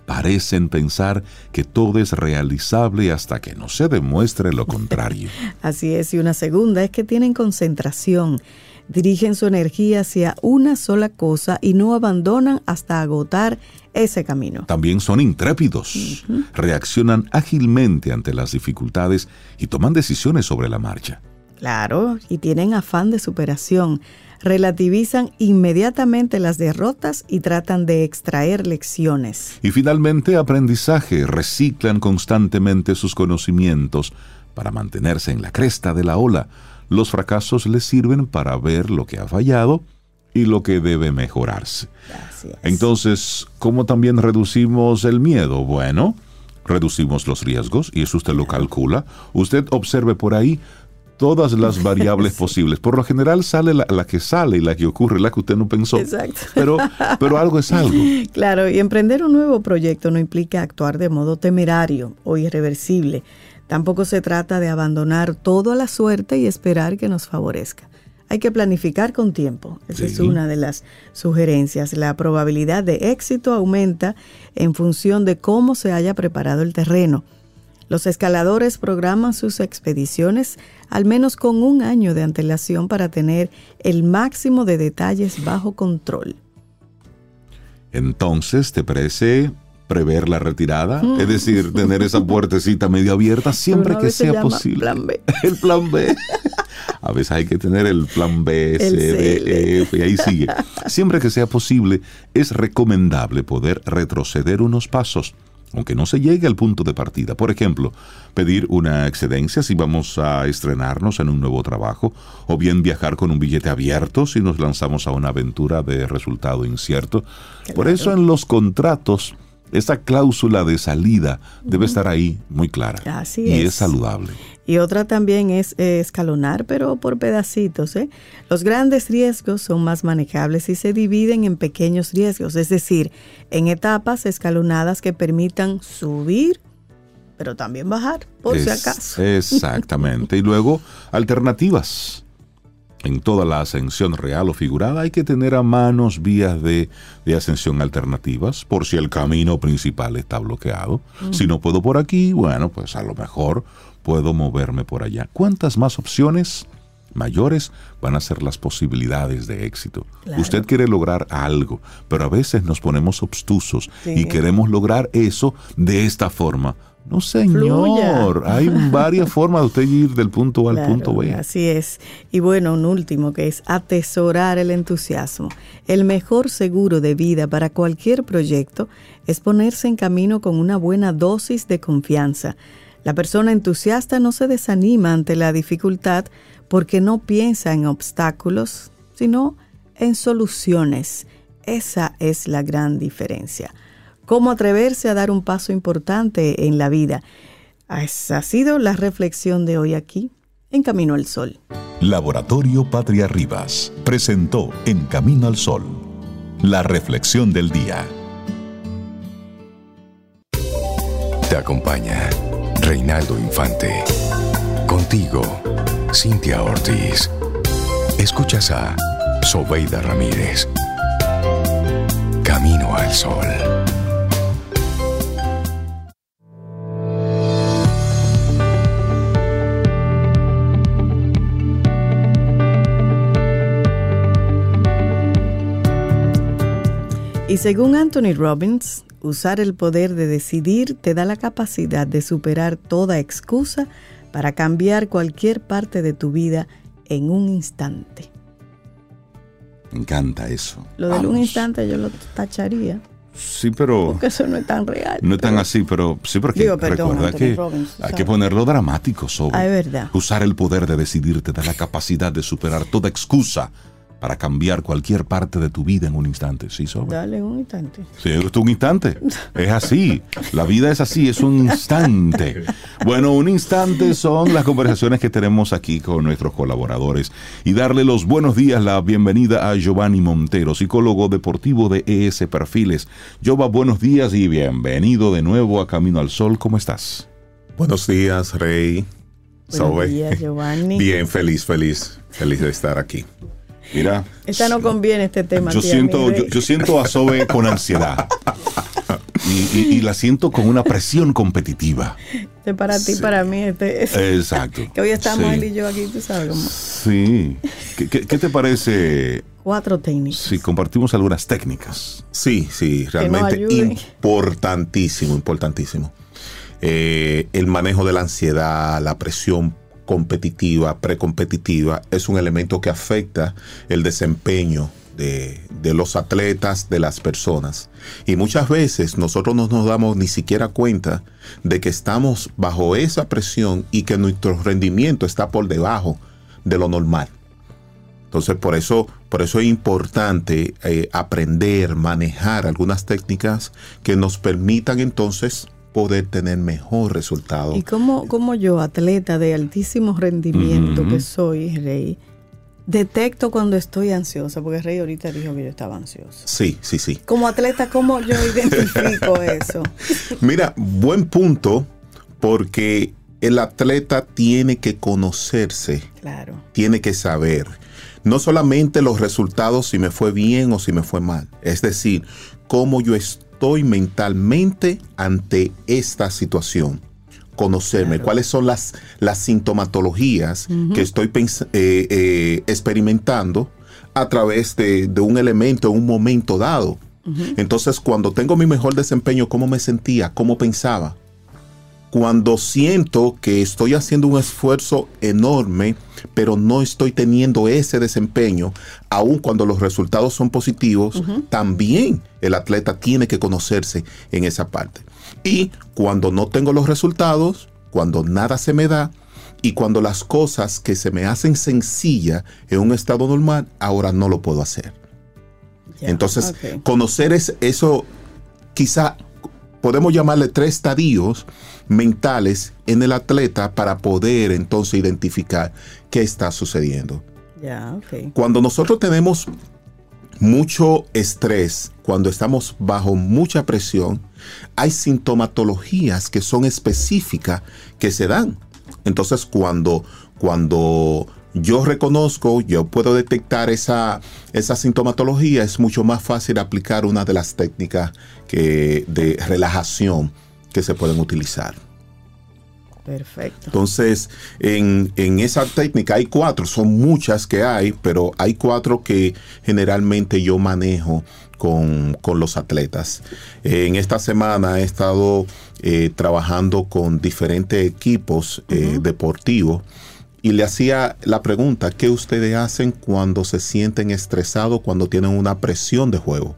Parecen pensar que todo es realizable hasta que no se demuestre lo contrario. Así es, y una segunda es que tienen concentración dirigen su energía hacia una sola cosa y no abandonan hasta agotar ese camino. También son intrépidos, reaccionan ágilmente ante las dificultades y toman decisiones sobre la marcha. Claro, y tienen afán de superación. Relativizan inmediatamente las derrotas y tratan de extraer lecciones. Y finalmente, aprendizaje. Reciclan constantemente sus conocimientos para mantenerse en la cresta de la ola los fracasos les sirven para ver lo que ha fallado y lo que debe mejorarse. Entonces, ¿cómo también reducimos el miedo? Bueno, reducimos los riesgos y eso usted lo calcula. Usted observe por ahí todas las variables posibles. Por lo general sale la, la, que sale y la que ocurre, la que usted no pensó. Exacto. Pero, pero algo es algo. Claro, y emprender un nuevo proyecto no implica actuar de modo temerario o irreversible. Tampoco se trata de abandonar todo a la suerte y esperar que nos favorezca. Hay que planificar con tiempo. Esa es una de las sugerencias. La probabilidad de éxito aumenta en función de cómo se haya preparado el terreno. Los escaladores programan sus expediciones al menos con un año de antelación para tener el máximo de detalles bajo control. Entonces, ¿te parece prever la retirada, es decir, tener esa puertecita medio abierta siempre que sea posible. Plan B. El plan B. A veces hay que tener el plan B, C, D, E, F, y ahí sigue. Siempre que sea posible, es recomendable poder retroceder unos pasos, aunque no se llegue al punto de partida. Por ejemplo, pedir una excedencia si vamos a estrenarnos en un nuevo trabajo, o bien viajar con un billete abierto si nos lanzamos a una aventura de resultado incierto. Por eso en los contratos esa cláusula de salida debe estar ahí muy clara. Así y es. es saludable. Y otra también es eh, escalonar, pero por pedacitos. ¿eh? Los grandes riesgos son más manejables y se dividen en pequeños riesgos, es decir, en etapas escalonadas que permitan subir, pero también bajar, por si acaso. Exactamente. y luego, alternativas. En toda la ascensión real o figurada hay que tener a manos vías de, de ascensión alternativas por si el camino principal está bloqueado. Si no puedo por aquí, bueno, pues a lo mejor puedo moverme por allá. ¿Cuántas más opciones mayores van a ser las posibilidades de éxito? Claro. Usted quiere lograr algo, pero a veces nos ponemos obstusos Sí. y queremos lograr eso de esta forma. No, señor. Fluya. Hay varias formas de usted ir del punto A al punto B. Así es. Y bueno, un último que es atesorar el entusiasmo. El mejor seguro de vida para cualquier proyecto es ponerse en camino con una buena dosis de confianza. La persona entusiasta no se desanima ante la dificultad porque no piensa en obstáculos, sino en soluciones. Esa es la gran diferencia. ¿Cómo atreverse a dar un paso importante en la vida? Esa ha sido la reflexión de hoy aquí, en Camino al Sol. Laboratorio Patria Rivas presentó En Camino al Sol, la reflexión del día. Te acompaña Reinaldo Infante. Contigo, Cintia Ortiz. Escuchas a Sobeida Ramírez. Camino al Sol. Y según Anthony Robbins, usar el poder de decidir te da la capacidad de superar toda excusa para cambiar cualquier parte de tu vida en un instante. Me encanta eso. Lo del un instante yo lo tacharía, Sí, pero porque eso no es tan real. no es tan así, pero sí, porque Digo, perdón, recuerda que Robbins, hay que ponerlo dramático sobre. Ah, es verdad. Usar el poder de decidir te da la capacidad de superar toda excusa para cambiar cualquier parte de tu vida en un instante. Sí, sobre. Dale un instante. Sí, es un instante. Es así. La vida es así, es un instante. Bueno, un instante son las conversaciones que tenemos aquí con nuestros colaboradores. Y darle los buenos días, la bienvenida a Giovanni Montero, psicólogo deportivo de ES Perfiles. Giova, buenos días y bienvenido de nuevo a Camino al Sol. ¿Cómo estás? Buenos días, Rey. Buenos Sobe. días, Giovanni. Bien, feliz, feliz, feliz de estar aquí. Mira. Esta no conviene este tema. Yo tía, siento, yo, yo siento a Sobe con ansiedad. Y, y- y la siento con una presión competitiva. Este para ti, para mí. Este, es- Exacto. que hoy estamos Sí. él y yo aquí, tú sabes, como Sí. ¿Qué, qué- qué te parece cuatro técnicos. si compartimos algunas técnicas? Sí, sí, realmente importantísimo, importantísimo. Eh, el manejo de la ansiedad, la presión competitiva, precompetitiva, es un elemento que afecta el desempeño de, de los atletas, de las personas. Y muchas veces nosotros no nos damos ni siquiera cuenta de que estamos bajo esa presión y que nuestro rendimiento está por debajo de lo normal. Entonces, por eso, por eso es importante eh, aprender, manejar algunas técnicas que nos permitan entonces poder tener mejor resultado. Y como, como yo, atleta de altísimo rendimiento que soy, Rey, detecto cuando estoy ansiosa, porque Rey ahorita dijo que yo estaba ansiosa. Sí, sí, sí. Como atleta, ¿cómo yo identifico eso? Mira, buen punto, porque el atleta tiene que conocerse, Claro. tiene que saber no solamente los resultados si me fue bien o si me fue mal, es decir, cómo yo estoy mentalmente ante esta situación. Conocerme, cuáles son las, las sintomatologías que estoy eh, eh, experimentando a través de, de un elemento en un momento dado. Entonces, cuando tengo mi mejor desempeño, ¿cómo me sentía? ¿Cómo pensaba? Cuando siento que estoy haciendo un esfuerzo enorme, pero no estoy teniendo ese desempeño, aun cuando los resultados son positivos, también el atleta tiene que conocerse en esa parte. Y cuando no tengo los resultados, cuando nada se me da, y cuando las cosas que se me hacen sencillas en un estado normal, ahora no lo puedo hacer. Entonces, conocer es eso, quizá podemos llamarle tres estadios mentales en el atleta para poder entonces identificar qué está sucediendo. Ya, ok. Cuando nosotros tenemos mucho estrés, cuando estamos bajo mucha presión, hay sintomatologías que son específicas que se dan. Entonces, cuando, cuando yo reconozco, yo puedo detectar esa, esa sintomatología, es mucho más fácil aplicar una de las técnicas que, de relajación que se pueden utilizar. Perfecto. Entonces, en, en esa técnica hay cuatro, son muchas que hay, pero hay cuatro que generalmente yo manejo con, con los atletas. En esta semana he estado eh, trabajando con diferentes equipos eh, deportivos y le hacía la pregunta, ¿qué ustedes hacen cuando se sienten estresados, cuando tienen una presión de juego?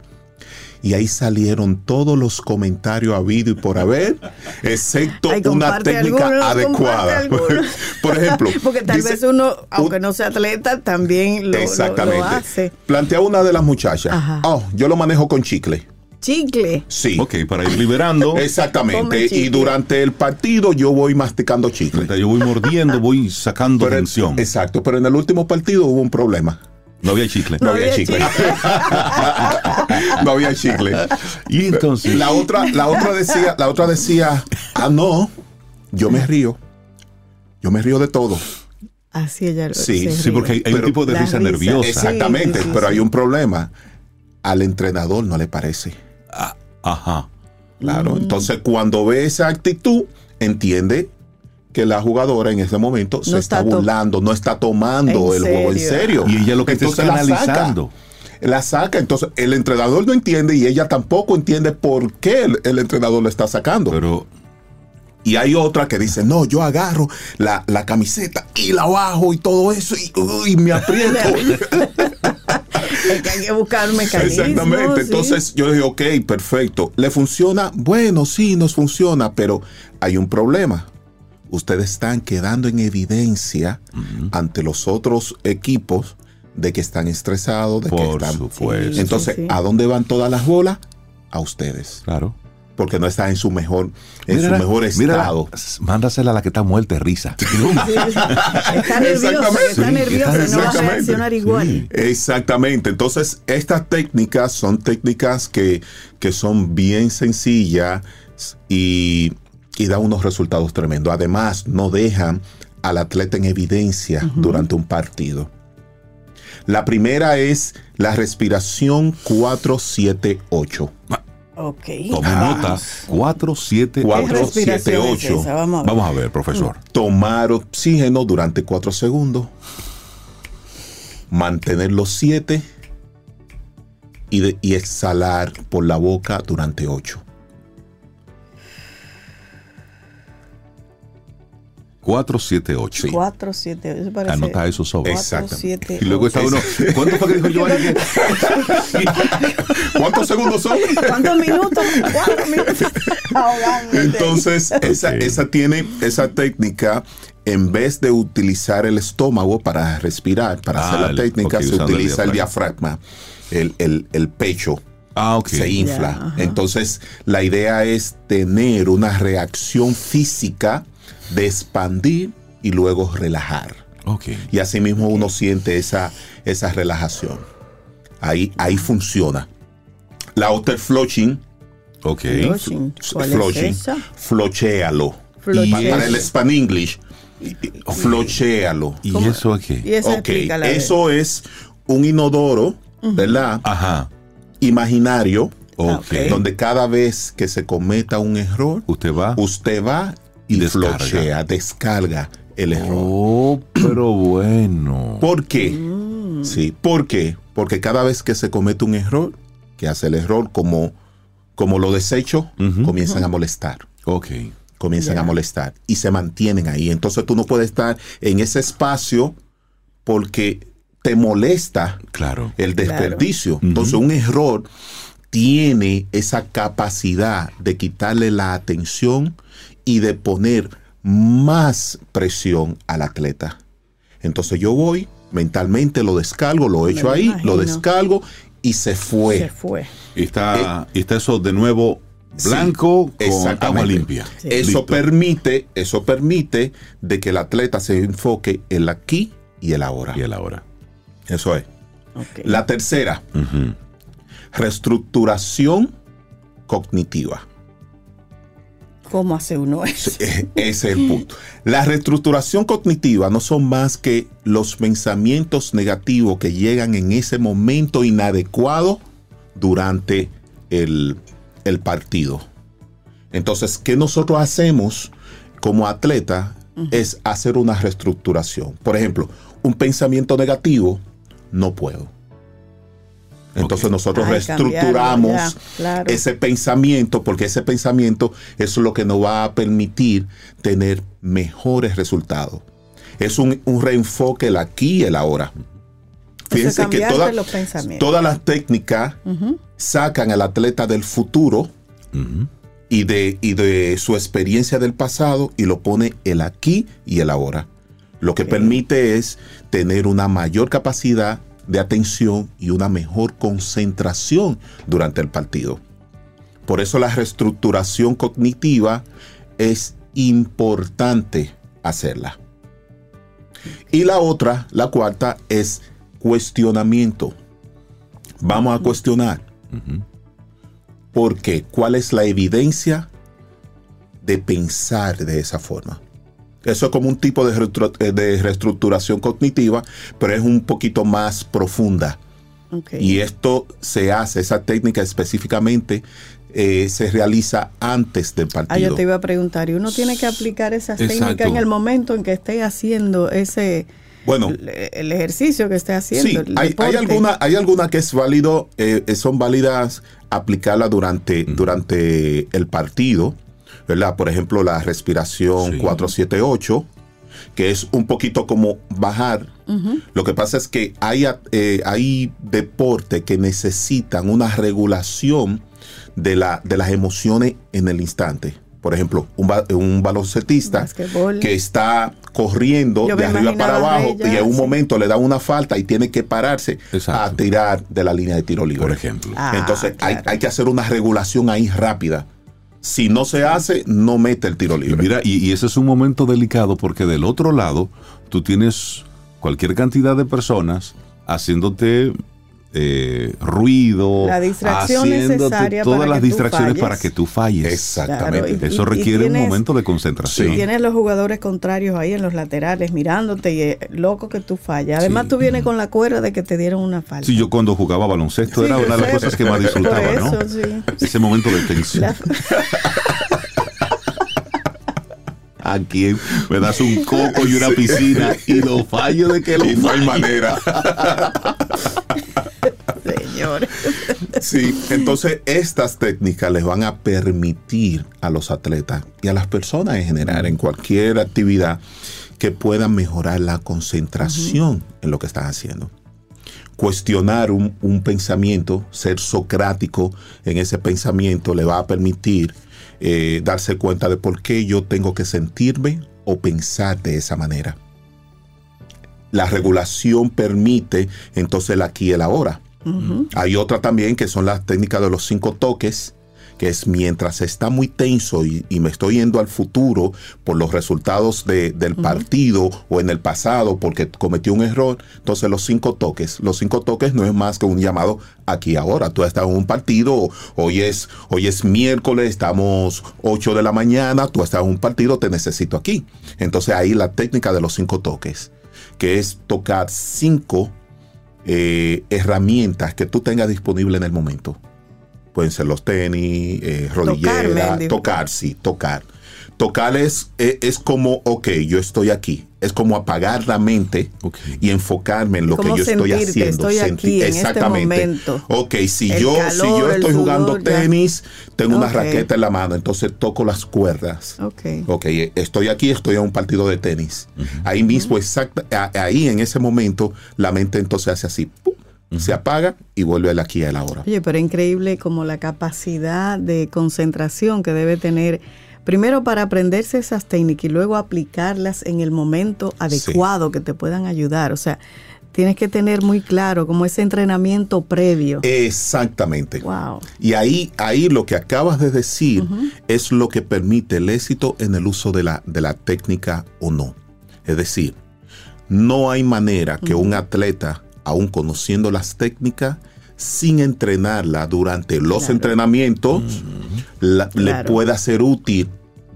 Y ahí salieron todos los comentarios habido y por haber, excepto Ay, una técnica adecuada. por ejemplo, Porque tal dice- vez uno, aunque no sea atleta, también lo, lo- Exactamente. lo hace. Plantea una de las muchachas. Ajá. Oh, yo lo manejo con chicle. Chicle. Sí. Ok, para ir liberando. Exactamente. Y durante el partido yo voy masticando chicle. Yo voy mordiendo, voy sacando Pero- tensión. exacto, pero en el último partido hubo un problema. No había chicle. No, había chicle. no había chicle. Y entonces. La otra, la otra decía, la otra decía, ah no, yo me río. Yo me río de todo. Así ella lo Sí, se Sí, ríe. porque hay, hay un tipo de risa risa. nerviosa. Exactamente, sí, sí, pero sí. hay un problema. Al entrenador no le parece. Ah, Ajá. Claro, Mm. entonces cuando ve esa actitud, entiende que la jugadora en ese momento se está, burlando, no está tomando ¿En el juego en serio? Y ella lo que está Entonces la analizando. La saca, entonces el entrenador no entiende y ella tampoco entiende por qué el, el entrenador lo está sacando. Pero y hay otra que dice, no, yo agarro la, la camiseta y la bajo y todo eso y, uy, me aprieto. Es que hay que buscar un mecanismo. Exactamente. sí. Entonces yo dije, ok, perfecto. ¿Le funciona? Bueno, sí, nos funciona, pero hay un problema. Ustedes están quedando en evidencia ante los otros equipos de que están estresados, de que por están... supuesto. Sí. Entonces, sí. ¿a dónde van todas las bolas? A ustedes. Claro. Porque no está en su mejor, en Mírala, su mejor mírala, estado. mándasela a la que está muerta de risa. Sí, está nerviosa, Exactamente. está Sí, nerviosa, no va a exactamente. reaccionar igual. Sí. Exactamente. Entonces, estas técnicas son técnicas que, que son bien sencillas y, y dan unos resultados tremendos. Además, no dejan al atleta en evidencia durante un partido. La primera es la respiración 478. Ok. Tome nota. 4, 7, Cuatro, ¿Qué respiración siete, es ocho. esa? Vamos a ver. Vamos a ver, profesor. Tomar oxígeno durante 4 segundos. Mantener los 7. Y, de- y exhalar por la boca durante 8. 4, 7, 8. 4, 7, eso parece. Anota eso sobre. 4, Exactamente. 7, Y luego está uno. ¿Cuánto fue que dijo Giovanni? ¿Cuántos segundos son? ¿Cuántos minutos? 4 minutos. Entonces, esa, esa tiene esa técnica. En vez de utilizar el estómago para respirar, para Ah, hacer la el- técnica, se utiliza el diafragma. el, el- el pecho. Ah, ok. se infla. Entonces, la idea es tener una reacción física de expandir y luego relajar. Ok. Y así mismo uno siente esa, esa relajación. Ahí, ahí funciona. La otra es flushing. Ok. Flushing. ¿Cuál es? Flochéalo. Flochéalo. Para el Span English, flochéalo. ¿Y eso aquí? Y ver. eso es un inodoro, ¿verdad? Ajá. Imaginario, Ok. ok. donde cada vez que se cometa un error, Usted va. usted va y, descarga. flochea, descarga el error. Oh, pero bueno. ¿Por qué? Mm. Sí, ¿por qué? Porque cada vez que se comete un error, que hace el error como, como lo desecho, comienzan a molestar. Ok. Comienzan a molestar y se mantienen ahí. Entonces tú no puedes estar en ese espacio porque te molesta Claro. el Claro. desperdicio. Entonces un error tiene esa capacidad de quitarle la atención y de poner más presión al atleta. Entonces yo voy, mentalmente lo descargo, lo echo ahí, imagino. lo descargo y se fue. Se fue. Y está, y está eso de nuevo Sí, Blanco con exactamente. agua limpia. Eso Listo. permite, eso permite de que el atleta se enfoque el aquí y el ahora. Y el ahora. Eso es. La tercera, reestructuración cognitiva. ¿Cómo hace uno eso? Eh, Ese es el punto. La reestructuración cognitiva no son más que los pensamientos negativos que llegan en ese momento inadecuado durante el, el partido. Entonces, ¿qué nosotros hacemos como atleta? Es hacer una reestructuración. Por ejemplo, un pensamiento negativo, no puedo. Entonces nosotros Ay, reestructuramos cambiarlo, ya, claro. ese pensamiento, porque ese pensamiento es lo que nos va a permitir tener mejores resultados. Es un, un reenfoque el aquí y el ahora. Fíjense que toda- todas las técnicas sacan al atleta del futuro y de, y de su experiencia del pasado y lo pone el aquí y el ahora. Lo que permite es tener una mayor capacidad de atención y una mejor concentración durante el partido. Por eso la reestructuración cognitiva es importante hacerla. Y la otra, la cuarta, es cuestionamiento. Vamos a cuestionar. ¿Por qué? ¿Cuál es la evidencia de pensar de esa forma? Eso es como un tipo de, reestru- eh, de reestructuración cognitiva, pero es un poquito más profunda. Y esto se hace, esa técnica específicamente eh, se realiza antes del Ah, partido. yo te iba a preguntar, y uno tiene que aplicar esas Exacto. técnicas en el momento en que esté haciendo ese Bueno, el, el ejercicio que esté haciendo. Sí, hay, hay alguna, hay alguna que es válido, eh, eh, son válidas aplicarla durante, durante el partido, ¿verdad? Por ejemplo, la respiración Sí. 478, que es un poquito como bajar. Lo que pasa es que hay, a- eh, hay deportes que necesitan una regulación de, la, de las emociones en el instante. Por ejemplo, un, ba- un baloncetista Basquetbol. que está corriendo Yo de arriba para abajo ella, y en un sí. momento le da una falta y tiene que pararse Exacto. a tirar de la línea de tiro libre. Por ejemplo. Ah, Entonces hay, claro. hay que hacer una regulación ahí rápida. Si no se hace, no mete el tiro libre. mira, y ese es un momento delicado porque del otro lado tú tienes cualquier cantidad de personas haciéndote eh, ruido, La distracción necesaria todas las distracciones falles. para que tú falles. Exactamente. Claro, y- Eso requiere un tienes- momento de concentración. Y tienes los jugadores contrarios ahí en los laterales mirándote y eh, loco que tú fallas. Además, Sí. tú vienes con la cuerda de que te dieron una falta. Sí, yo cuando jugaba baloncesto Sí, era una de las cosas que más disfrutaba, ¿no? eso, sí. Ese momento de tensión. La- ¿A quién me das un coco y una piscina y lo fallo de que lo Y no hay manera. Sí, entonces estas técnicas les van a permitir a los atletas y a las personas en general, en cualquier actividad, que puedan mejorar la concentración en lo que están haciendo. Cuestionar un, un pensamiento, ser socrático en ese pensamiento, le va a permitir eh, darse cuenta de por qué yo tengo que sentirme o pensar de esa manera. La regulación permite entonces el aquí y el ahora. Hay otra también que son las técnicas de los cinco toques, que es mientras está muy tenso y, y me estoy yendo al futuro por los resultados de- del partido o en el pasado porque cometí un error, entonces los cinco toques, los cinco toques no es más que un llamado aquí ahora. Tú estás en un partido, hoy es, hoy es miércoles, estamos 8 de la mañana, tú estás en un partido, te necesito aquí. Entonces ahí la técnica de los cinco toques, que es tocar cinco eh, herramientas que tú tengas disponible en el momento. Pueden ser los tenis, eh, rodillera, Mendy. tocar, sí, tocar. Tocar es, es, es como, ok, yo estoy aquí. Es como apagar la mente y enfocarme en lo que yo estoy haciendo. estoy Senti- aquí en este momento. Ok, si El yo, si yo estoy jugando ya. tenis, tengo una raqueta en la mano, entonces toco las cuerdas. Ok. Ok, estoy aquí, estoy en un partido de tenis. Ahí mismo, exacta, a- ahí en ese momento, la mente entonces hace así, ¡pum! se apaga y vuelve al aquí y al ahora. Oye, pero increíble como la capacidad de concentración que debe tener, primero para aprenderse esas técnicas y luego aplicarlas en el momento adecuado que te puedan ayudar. O sea, tienes que tener muy claro como ese entrenamiento previo. Exactamente. Wow. Y ahí, ahí lo que acabas de decir es lo que permite el éxito en el uso de la, de la técnica o no. Es decir, no hay manera que un atleta, aun conociendo las técnicas, sin entrenarla durante los Claro. entrenamientos, la- le pueda ser útil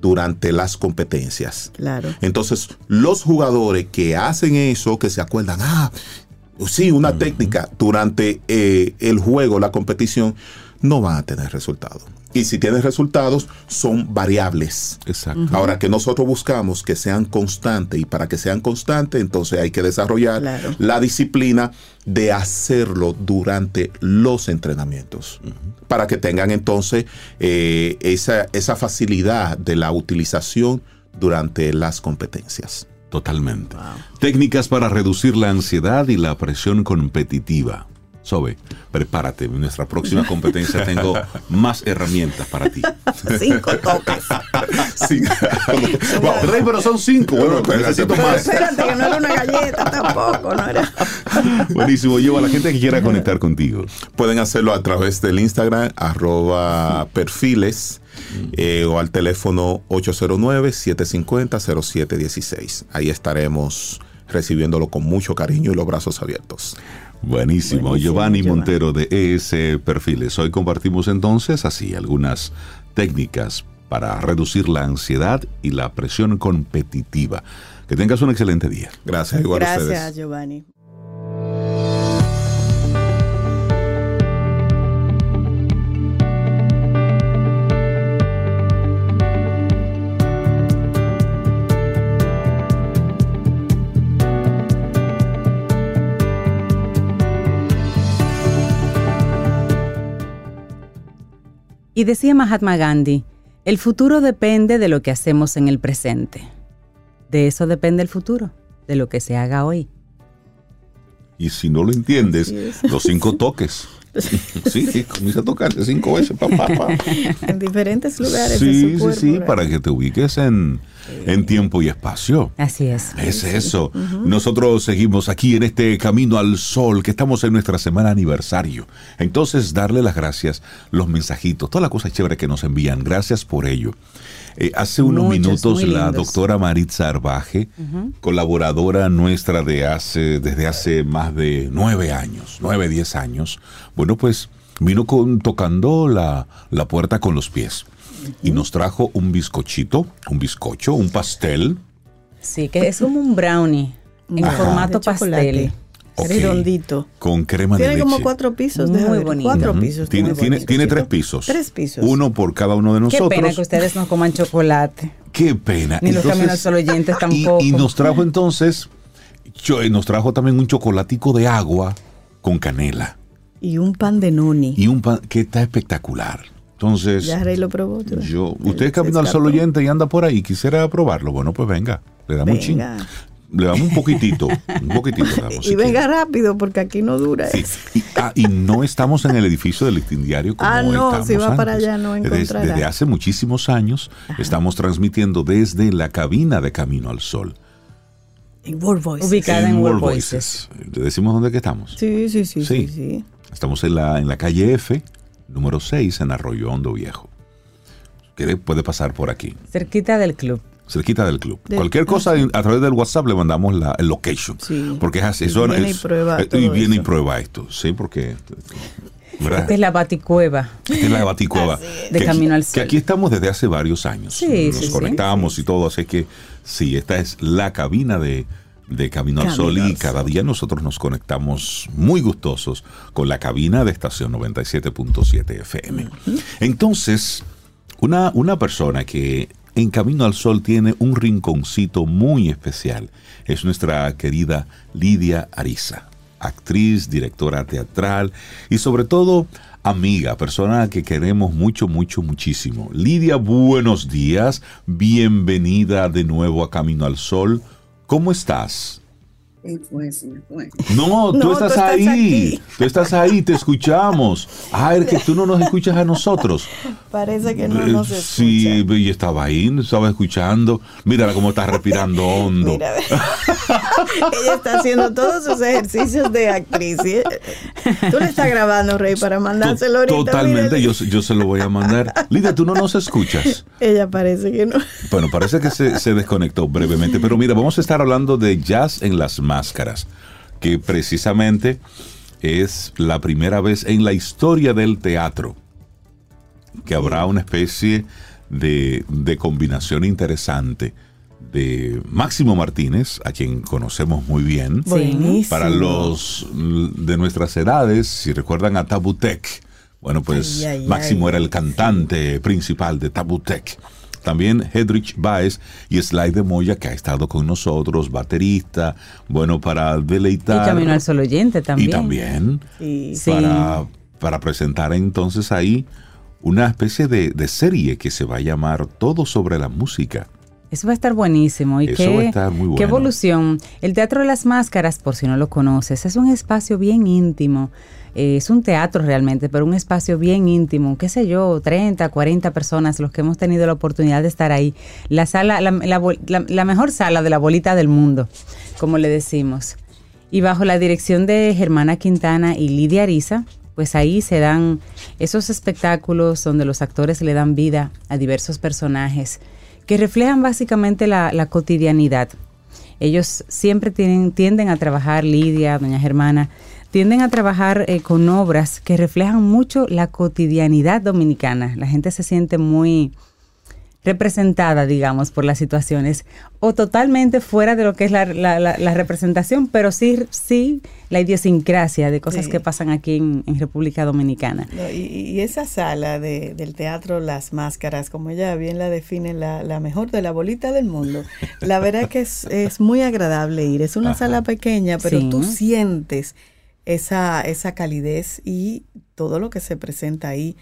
durante las competencias. Claro. Entonces, los jugadores que hacen eso, que se acuerdan, ah, sí, una técnica durante eh, el juego, la competición, no van a tener resultados. Y si tienen resultados, son variables. Exacto. Ahora que nosotros buscamos que sean constantes y para que sean constantes, entonces hay que desarrollar Claro. la disciplina de hacerlo durante los entrenamientos. Para que tengan entonces eh, esa, esa facilidad de la utilización durante las competencias. Totalmente. Técnicas para reducir la ansiedad y la presión competitiva. Sobe, prepárate. En nuestra próxima competencia tengo más herramientas para ti. Cinco toques. Sí. Wow, Rey, pero son cinco. Bueno, Pero necesito Pero más. espérate, que no era una galleta tampoco, no era. Buenísimo. Lleva a la gente que quiera conectar contigo. Pueden hacerlo a través del Instagram, arroba perfiles, eh, o al teléfono 809-750-0716. Ahí estaremos recibiéndolo con mucho cariño y los brazos abiertos. Buenísimo. Buenísimo, Giovanni Giovanni. Montero de ES Perfiles. Hoy compartimos entonces así algunas técnicas para reducir la ansiedad y la presión competitiva. Que tengas un excelente día. Gracias, igual a Gracias, ustedes. Giovanni. Y decía Mahatma Gandhi, el futuro depende de lo que hacemos en el presente. De eso depende el futuro, de lo que se haga hoy. Y si no lo entiendes, los cinco toques. Sí, sí, comienza a tocarse cinco veces. pa, pa, pa. En diferentes lugares de Sí, su sí, cuerpo. sí, ¿verdad? para que te ubiques en, en tiempo y espacio. Así es. Es eso. Nosotros seguimos aquí en este Camino al Sol, que estamos en nuestra semana aniversario. Entonces, darle las gracias, los mensajitos, todas las cosas chéveres que nos envían. Gracias por ello. Eh, hace unos Muchos, minutos la doctora Maritza Arbaje, colaboradora nuestra de hace, desde hace más de nueve años, nueve, diez años, bueno, pues vino con, tocando la, la puerta con los pies. Y nos trajo un bizcochito, un bizcocho, un pastel, Sí, que es como un brownie en Ajá. formato pastel. Ok. Redondito. con crema de Tiene leche. como cuatro pisos. Muy ver. bonito. Cuatro Ujú. pisos. Tiene, tiene, tiene tres pisos. Tres pisos. Uno por cada uno de Qué nosotros. pena que ustedes no coman chocolate. Qué pena. Ni los Camino al Sol oyentes tampoco. Y, nos trajo entonces, eh, nos trajo también un chocolatico de agua con canela. Y un pan de noni. Y un pan que está espectacular. Entonces, Ya Rey lo probó. ¿tú? yo, usted se camino al sol oyente y anda por ahí, quisiera probarlo. Bueno, pues venga, le damos un chin. Le damos un poquitito, un poquitito le damos, Y si venga quiere. rápido porque aquí no dura Sí, eso. Y, ah, y no estamos en el edificio del listín diario como Ah, no, si va para allá no Desde- encontrará. Desde, hace muchísimos años estamos transmitiendo desde la cabina de Camino al Sol. En World Voices. Ubicada en World Voices. ¿Le decimos dónde que estamos? Sí, sí, sí, Sí. sí, sí. Estamos en la, en la calle F, número 6, en Arroyo Hondo Viejo. Que puede pasar por aquí, Cerquita del club. Cerquita del club. Cualquier cosa a través del WhatsApp le mandamos la, el location. Sí. Porque es así. Y eso viene y es- prueba eh, todo y viene y prueba esto. Sí, porque... ¿verdad? Esta es la baticueva. Esta es la Baticueva. De Que Camino aquí- al Sol. Que aquí estamos desde hace varios años. Sí, Nos sí, sí. conectamos y todo, así que sí, esta es la cabina de, de Camino al Camino Sol al y cada día nosotros nos conectamos muy gustosos con la cabina de estación 97.7 FM. Entonces, una, una persona que en Camino al Sol tiene un rinconcito muy especial es nuestra querida Lidia Ariza, actriz, directora teatral y sobre todo amiga, persona que queremos mucho, mucho, muchísimo. Lidia, buenos días, bienvenida de nuevo a Camino al Sol. ¿Cómo estás? Fue, fue. No, tú No, estás, tú estás ahí. aquí. Tú estás ahí, te escuchamos. Ah, es que tú no nos escuchas a nosotros. Parece que no Eh, nos escucha. Sí, y estaba ahí, estaba escuchando. Mírala cómo está respirando hondo. Mira, ella está haciendo todos sus ejercicios de actriz. ¿sí? Tú le estás grabando, Rey, para mandárselo ahorita. Totalmente, yo, yo se lo voy a mandar. Lidia, tú no nos escuchas. Ella parece que no. Bueno, parece que se, se desconectó brevemente, pero mira, vamos a estar hablando de jazz en las máscaras, que precisamente es la primera vez en la historia del teatro que habrá una especie de, de combinación interesante de Máximo Martínez, a quien conocemos muy bien, Buenísimo. para los de nuestras edades, si recuerdan a Tabutec, bueno, pues Ay, ay, Máximo ay. era el cantante principal de Tabutec. También Hedrich Baez y Sly de Moya, que ha estado con nosotros, baterista, bueno, para Y deleitar. Camino al Sol Oyente también. Y también Sí. Sí. para, para presentar entonces ahí una especie de, de serie que se va a llamar Todo sobre la música. Eso va a estar buenísimo. Y Eso qué, va a estar muy qué bueno. evolución. El Teatro de las Máscaras, por si no lo conoces, es un espacio bien íntimo. Eh, es un teatro realmente, pero un espacio bien íntimo. Qué sé yo, 30, 40 personas, los que hemos tenido la oportunidad de estar ahí. La sala, la, la mejor sala de la bolita del mundo, como le decimos. Y bajo la dirección de Germana Quintana y Lidia Ariza, pues ahí se dan esos espectáculos donde los actores le dan vida a diversos personajes que reflejan básicamente la, la cotidianidad. Ellos siempre tienen, tienden a trabajar, Lidia, doña Germana, tienden a trabajar eh, con obras que reflejan mucho la cotidianidad dominicana. La gente se siente muy representada, digamos, por las situaciones, o totalmente fuera de lo que es la, la- la- la representación, pero sí, sí la idiosincrasia de cosas Sí. que pasan aquí en, en República Dominicana. No, y, y esa sala de- del teatro Las Máscaras, como ella bien la define, la, mejor de la bolita del mundo, la verdad que es, es muy agradable ir. Es una Ajá. sala pequeña, pero Sí. tú sientes esa, esa calidez y todo lo que se presenta ahí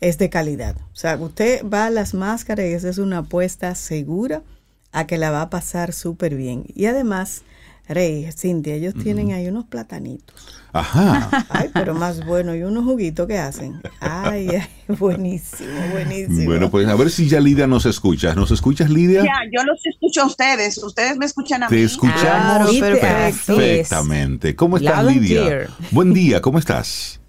es de calidad. O sea, usted va a Las Máscaras y esa es una apuesta segura a que la va a pasar súper bien. Y además, Rey, Cintia, ellos tienen ahí unos platanitos. Ajá. Ay, pero más bueno, y unos juguitos que hacen. Ay, ay, buenísimo, buenísimo. Bueno, pues a ver si ya Lidia nos escucha. ¿Nos escuchas, Lidia? Ya, yo los escucho a ustedes. Ustedes me escuchan a Te mí. escuchamos Claro, te- perfecto. así es. perfectamente. ¿Cómo estás, Loud Lidia? Buen día, ¿cómo estás?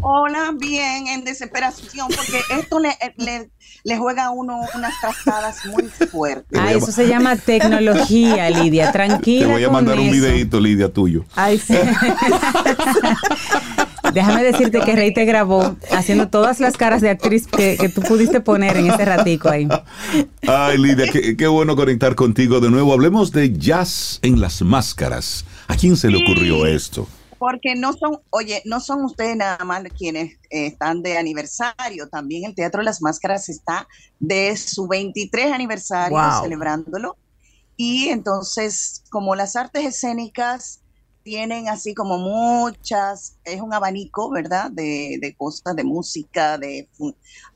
Hola, bien, en desesperación, porque esto le, le, le juega a uno unas trastadas muy fuertes. Ah, eso se llama tecnología, Lidia. Tranquila. Te voy a mandar un eso. videito, Lidia, tuyo. Ay, sí. Déjame decirte que Rey te grabó haciendo todas las caras de actriz que, que tú pudiste poner en ese ratico ahí. Ay, Lidia, qué, qué bueno conectar contigo de nuevo. Hablemos de jazz en las máscaras. ¿A quién se le ocurrió esto? Porque no son, oye, no son ustedes nada más quienes eh, están de aniversario, también el Teatro de las Máscaras está de su 23 aniversario Wow. celebrándolo. Y entonces, como las artes escénicas tienen así como muchas, es un abanico, ¿verdad? De, de cosas, de música, de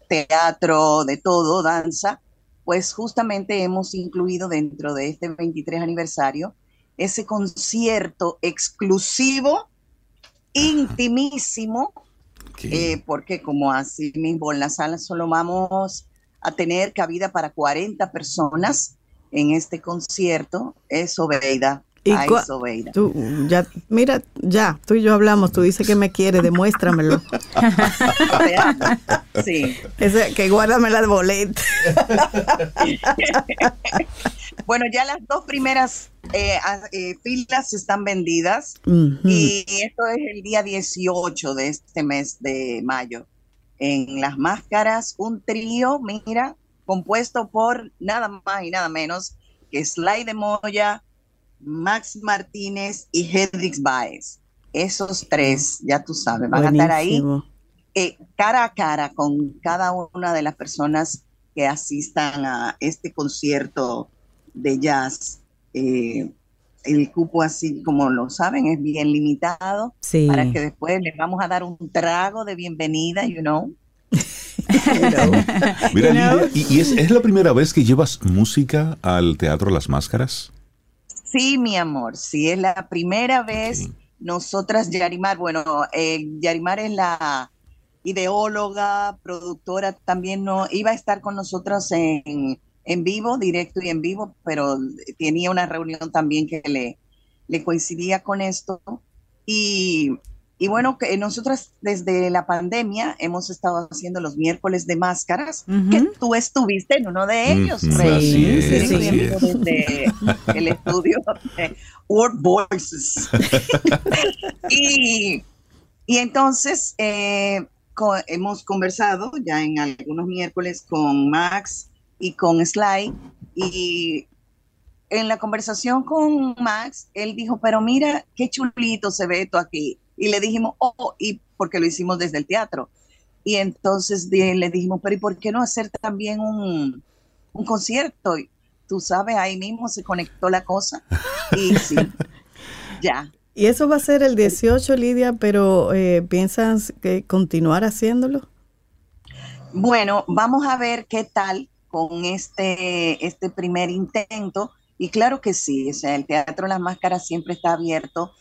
teatro, de todo, danza, pues justamente hemos incluido dentro de este 23 aniversario ese concierto exclusivo, intimísimo, eh, porque como así mismo en la sala solo vamos a tener cabida para 40 personas en este concierto, es Obeida. ¿Y Ay, Sobeida. Tú, ya, mira, ya, tú y yo hablamos, tú dices que me quiere, demuéstramelo. Sí. Ese, que guárdame la boleta. Bueno, ya las dos primeras eh, a- eh, filas están vendidas Ujú. y esto es el día 18 de este mes de mayo. En las máscaras, un trío, mira, compuesto por nada más y nada menos que Sly de Moya, Max Martínez y Hedrix Baez. Esos tres, ya tú sabes, van a estar ahí eh, cara a cara con cada una de las personas que asistan a este concierto de jazz. Eh, el cupo, así como lo saben, es bien limitado Sí. para que después les vamos a dar un trago de bienvenida, you know. Mira, Lidia, ¿y, y es, es la primera vez que llevas música al Teatro Las Máscaras? Sí, mi amor, sí, es la primera vez. Nosotras, Yarimar, bueno, eh, Yarimar es la ideóloga, productora, también no iba a estar con nosotros en, en vivo, directo y en vivo, pero tenía una reunión también que le, le coincidía con esto. Y, y bueno, que nosotras desde la pandemia hemos estado haciendo los miércoles de máscaras, que tú estuviste en uno de ellos. Ujú, Fred. así es, en vivo es. Desde el estudio de Word Voices. y, y entonces eh, co- hemos conversado ya en algunos miércoles con Max y con Sly y en la conversación con Max, él dijo, pero mira qué chulito se ve esto aquí. Y le dijimos, oh, y porque lo hicimos desde el teatro. Y entonces le dijimos, pero ¿y por qué no hacer también un, un concierto? Y tú sabes, ahí mismo se conectó la cosa. Y sí, ya. Y eso va a ser el 18, Lidia, pero eh, ¿piensas que continuar haciéndolo? Bueno, vamos a ver qué tal con este, este primer intento. Y claro que sí, o sea, el Teatro Las Máscaras siempre está abierto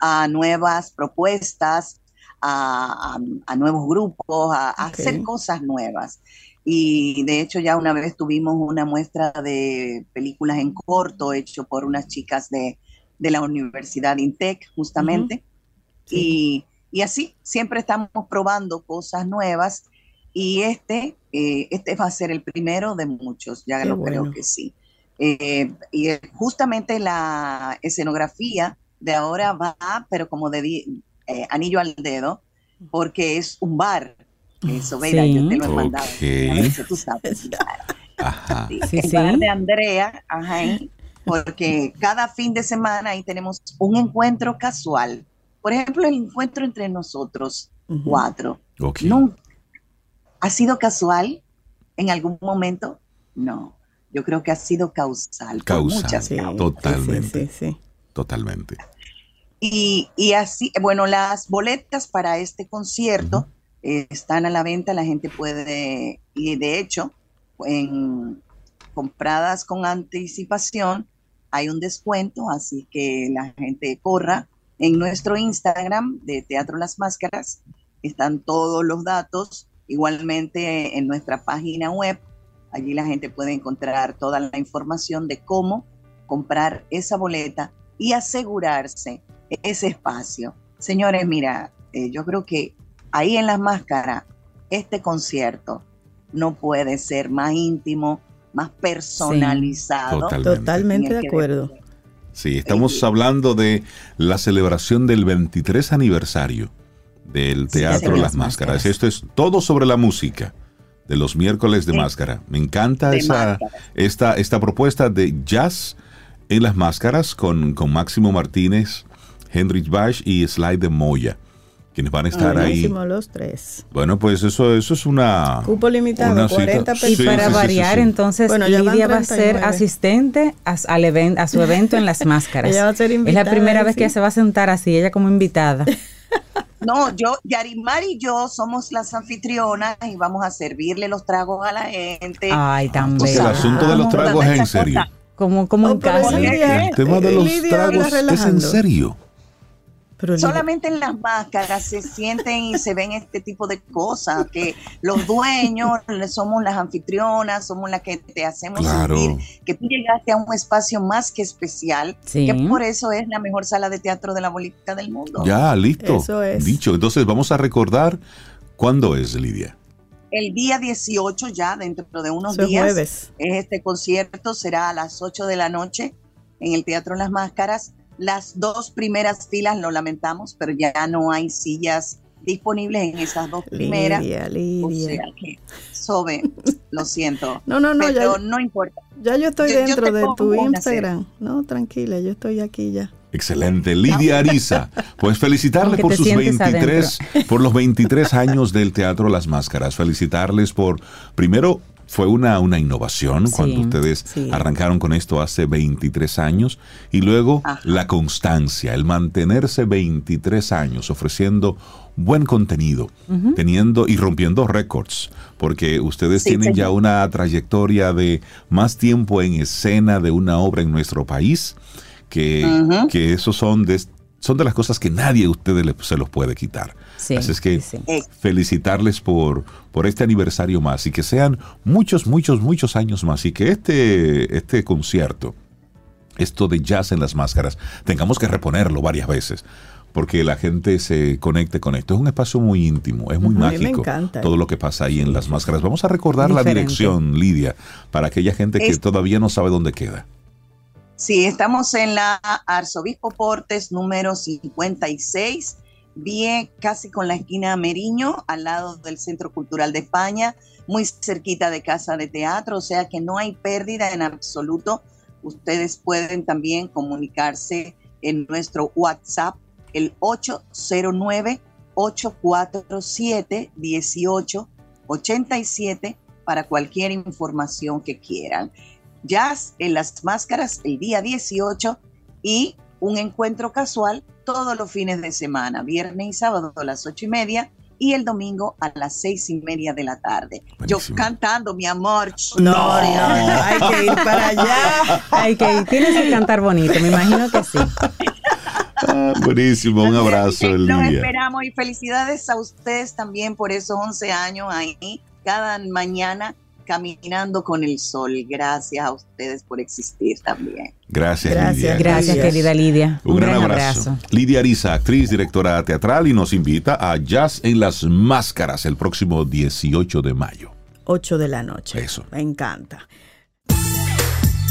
a nuevas propuestas, a, a- a nuevos grupos, a, hacer cosas nuevas. Y de hecho ya una vez tuvimos una muestra de películas en corto hecho por unas chicas de, de la Universidad Intec, justamente. Y, y así, siempre estamos probando cosas nuevas y este, eh, este va a ser el primero de muchos, ya Qué lo bueno. creo que sí. Eh, y justamente la escenografía de ahora va, pero como de eh, anillo al dedo, porque es un bar. Eso, Veida, Sí. yo te lo he mandado. A si tú sabes. Ajá. Sí, Sí, el sí. bar de Andrea, ajá, porque cada fin de semana ahí tenemos un encuentro casual. Por ejemplo, el encuentro entre nosotros cuatro. Ok. Nunca. ¿Ha sido casual en algún momento? No. Yo creo que ha sido causal. Causal. muchas Sí, causas. Totalmente. Sí, sí, sí. Totalmente. Y, y así, bueno, las boletas para este concierto eh, están a la venta, la gente puede, y de hecho, en, compradas con anticipación, hay un descuento, así que la gente corra. En nuestro Instagram de Teatro Las Máscaras están todos los datos, igualmente en nuestra página web, allí la gente puede encontrar toda la información de cómo comprar esa boleta y asegurarse ese espacio. Señores, mira, eh, yo creo que ahí en las máscaras, este concierto no puede ser más íntimo, más personalizado. Totalmente. Totalmente de acuerdo. ver- Sí, estamos hablando de la celebración del 23 aniversario del Teatro. Las Máscaras. Esto es todo sobre la música de los miércoles de Sí. máscara. Me encanta De esa, esta, esta propuesta de jazz en las máscaras con, con Máximo Martínez, Hendrich Bash y Sly de Moya, quienes van a estar ahí. Los tres. Bueno, pues eso, eso es una... Cupo limitado, Una cita. 40 Sí, Y personas. para sí, sí, variar, sí. entonces Bueno, Lidia va a ser 39. asistente a, al even- a su evento en las máscaras. Ella va a ser es la primera vez sí. que ella se va a sentar así, ella como invitada. No, yo, Yarimar y yo somos las anfitrionas y vamos a servirle los tragos a la gente. Ay, Porque el asunto de los tragos es en serio. Como, como en Oh, pero casa. El tema de los Lidia tragos es en serio. Pero Solamente en las máscaras se sienten y se ven este tipo de cosas, que los dueños somos las anfitrionas, somos las que te hacemos Claro. sentir que tú llegaste a un espacio más que especial, Sí. que por eso es la mejor sala de teatro de la bolita del mundo. Ya, listo. Eso es. Dicho. Entonces vamos a recordar cuándo es, Lidia. El día 18 ya, dentro de unos es días, jueves. este concierto será a las 8 de la noche en el Teatro Las Máscaras. Las dos primeras filas, lo lamentamos, pero ya no hay sillas disponibles en esas dos primeras. Lidia, O Lidia. sea que, Sobe, lo siento. No, no, no, ya, pero no importa. ya yo estoy yo- dentro de tu Instagram. No, tranquila, yo estoy aquí ya. Excelente, Lidia Ariza. Pues felicitarle Aunque por sus sientes 23, por los 23 años del Teatro Las Máscaras. Felicitarles por, primero, fue una, una innovación Sí, cuando ustedes sí. arrancaron con esto hace 23 años y luego Ajá. la constancia, el mantenerse 23 años ofreciendo buen contenido, teniendo y rompiendo récords, porque ustedes Sí, tienen ya una trayectoria de más tiempo en escena de una obra en nuestro país que, esos son de, son de las cosas que nadie a ustedes le- se los puede quitar. Sí, Así es que sí. Felicitarles por, por este aniversario más y que sean muchos, muchos, muchos años más y que este, este concierto, esto de jazz en las máscaras, tengamos que reponerlo varias veces. Porque la gente se conecte con esto. Es un espacio muy íntimo, es muy mí me mágico encanta. todo lo que pasa ahí en las máscaras. Vamos a recordar la dirección, Lidia, para aquella gente que Es- todavía no sabe dónde queda. Sí, estamos en la Arzobispo Portes número 56, bien casi con la esquina Meriño, al lado del Centro Cultural de España, muy cerquita de Casa de Teatro, o sea que no hay pérdida en absoluto. Ustedes pueden también comunicarse en nuestro WhatsApp, el 809-847-1887, para cualquier información que quieran jazz en las máscaras el día 18 y un encuentro casual todos los fines de semana, viernes y sábado a las ocho y media y el domingo a las seis y media de la tarde. Buenísimo. Yo cantando, mi amor. No, Gloria. hay que ir para allá. Hay que tienes que cantar bonito, me imagino que sí. Ah, buenísimo, un abrazo, Lidia. esperamos y felicidades a ustedes también por esos 11 años ahí, cada mañana caminando con el sol. Gracias a ustedes por existir también. Gracias, Gracias, Lidia. Gracias, Gracias. querida Lidia. Un, gran, abrazo. Lidia Ariza, actriz, directora teatral y nos invita a Jazz en las Máscaras el próximo 18 de mayo. 8 de la noche. Eso. Me encanta.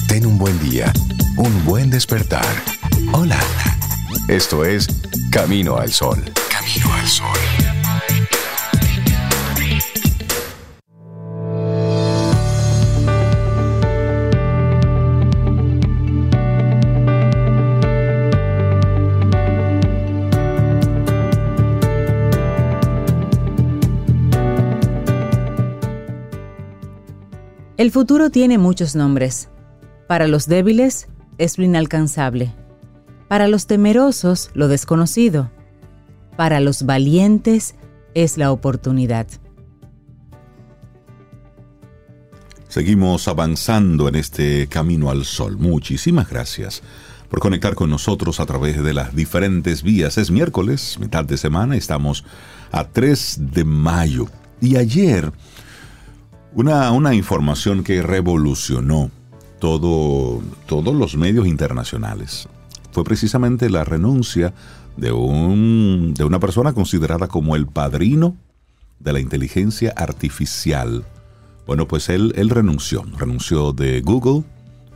Ten un buen día, un buen despertar. Hola. Esto es Camino al Sol. Camino al Sol. El futuro tiene muchos nombres. Para los débiles es lo inalcanzable. Para los temerosos, lo desconocido. Para los valientes es la oportunidad. Seguimos avanzando en este camino al sol. Muchísimas gracias por conectar con nosotros a través de las diferentes vías. Es miércoles, mitad de semana, estamos a 3 de mayo. Y ayer, una, una información que revolucionó todo, todos los medios internacionales fue precisamente la renuncia de, un, de una persona considerada como el padrino de la inteligencia artificial. Bueno, pues él, él renunció, renunció de Google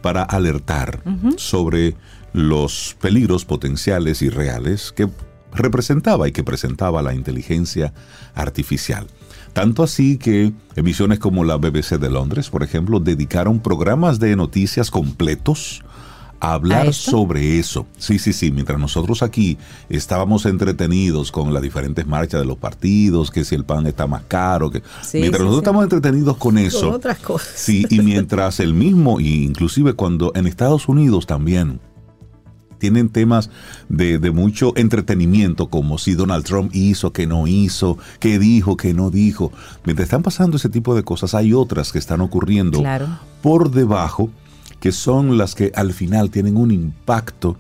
para alertar sobre los peligros potenciales y reales que representaba y que presentaba la inteligencia artificial. Tanto así que emisiones como la BBC de Londres, por ejemplo, dedicaron programas de noticias completos a hablar sobre eso. Sí, sí, sí. Mientras nosotros aquí estábamos entretenidos con las diferentes marchas de los partidos, que si el pan está más caro, que Sí, mientras sí, nosotros sí. estamos entretenidos con eso. Con otras cosas. Sí, y mientras el mismo, y inclusive cuando en Estados Unidos también tienen temas de, de mucho entretenimiento, como si Donald Trump hizo, que no hizo, que dijo, que no dijo. Mientras están pasando ese tipo de cosas, hay otras que están ocurriendo Claro. por debajo, que son las que al final tienen un impacto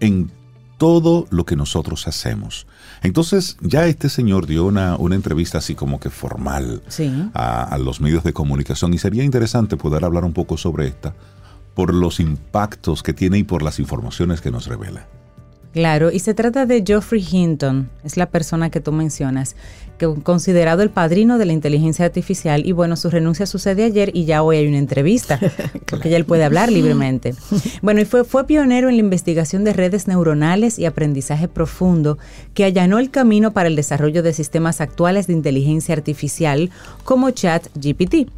en todo lo que nosotros hacemos. Entonces, ya este señor dio una, una entrevista así como que formal Sí. a, a los medios de comunicación y sería interesante poder hablar un poco sobre esta por los impactos que tiene y por las informaciones que nos revela. Claro, y se trata de Geoffrey Hinton, es la persona que tú mencionas, considerado el padrino de la inteligencia artificial y bueno, su renuncia sucede ayer y ya hoy hay una entrevista, porque ya él puede hablar libremente. Bueno, y fue, fue pionero en la investigación de redes neuronales y aprendizaje profundo que allanó el camino para el desarrollo de sistemas actuales de inteligencia artificial como ChatGPT.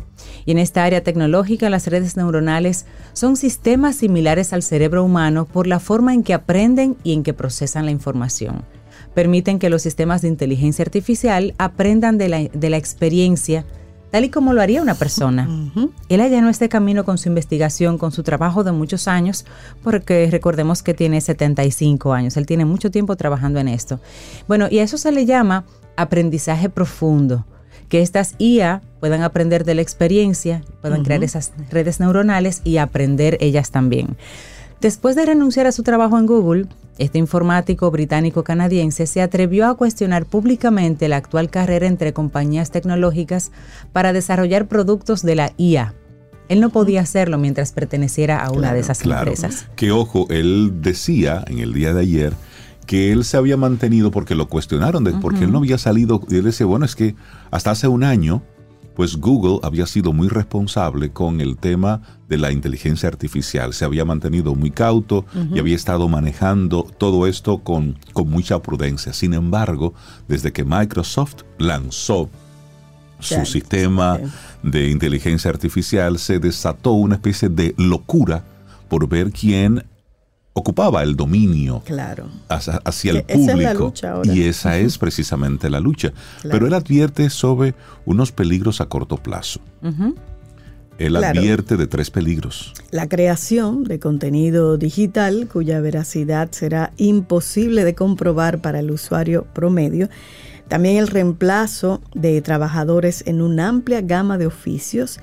Y en esta área tecnológica, las redes neuronales son sistemas similares al cerebro humano por la forma en que aprenden y en que procesan la información. Permiten que los sistemas de inteligencia artificial aprendan de la, de la experiencia, tal y como lo haría una persona. Él allanó este camino con su investigación, con su trabajo de muchos años, porque recordemos que tiene 75 años, él tiene mucho tiempo trabajando en esto. Bueno, y a eso se le llama aprendizaje profundo que estas IA puedan aprender de la experiencia, puedan crear esas redes neuronales y aprender ellas también. Después de renunciar a su trabajo en Google, este informático británico-canadiense se atrevió a cuestionar públicamente la actual carrera entre compañías tecnológicas para desarrollar productos de la IA. Él no podía hacerlo mientras perteneciera a una de esas Claro, empresas. que ojo, él decía en el día de ayer que él se había mantenido porque lo cuestionaron, de, porque él no había salido, y él decía, bueno, es que hasta hace un año, pues Google había sido muy responsable con el tema de la inteligencia artificial, se había mantenido muy cauto y había estado manejando todo esto con, con mucha prudencia. Sin embargo, desde que Microsoft lanzó su sistema sí. de inteligencia artificial, se desató una especie de locura por ver quién ocupaba el dominio Claro. hacia, hacia el Que esa es público. Y esa es precisamente la lucha. Claro. Pero él advierte sobre unos peligros a corto plazo. Él Claro. advierte de tres peligros. La creación de contenido digital cuya veracidad será imposible de comprobar para el usuario promedio. También el reemplazo de trabajadores en una amplia gama de oficios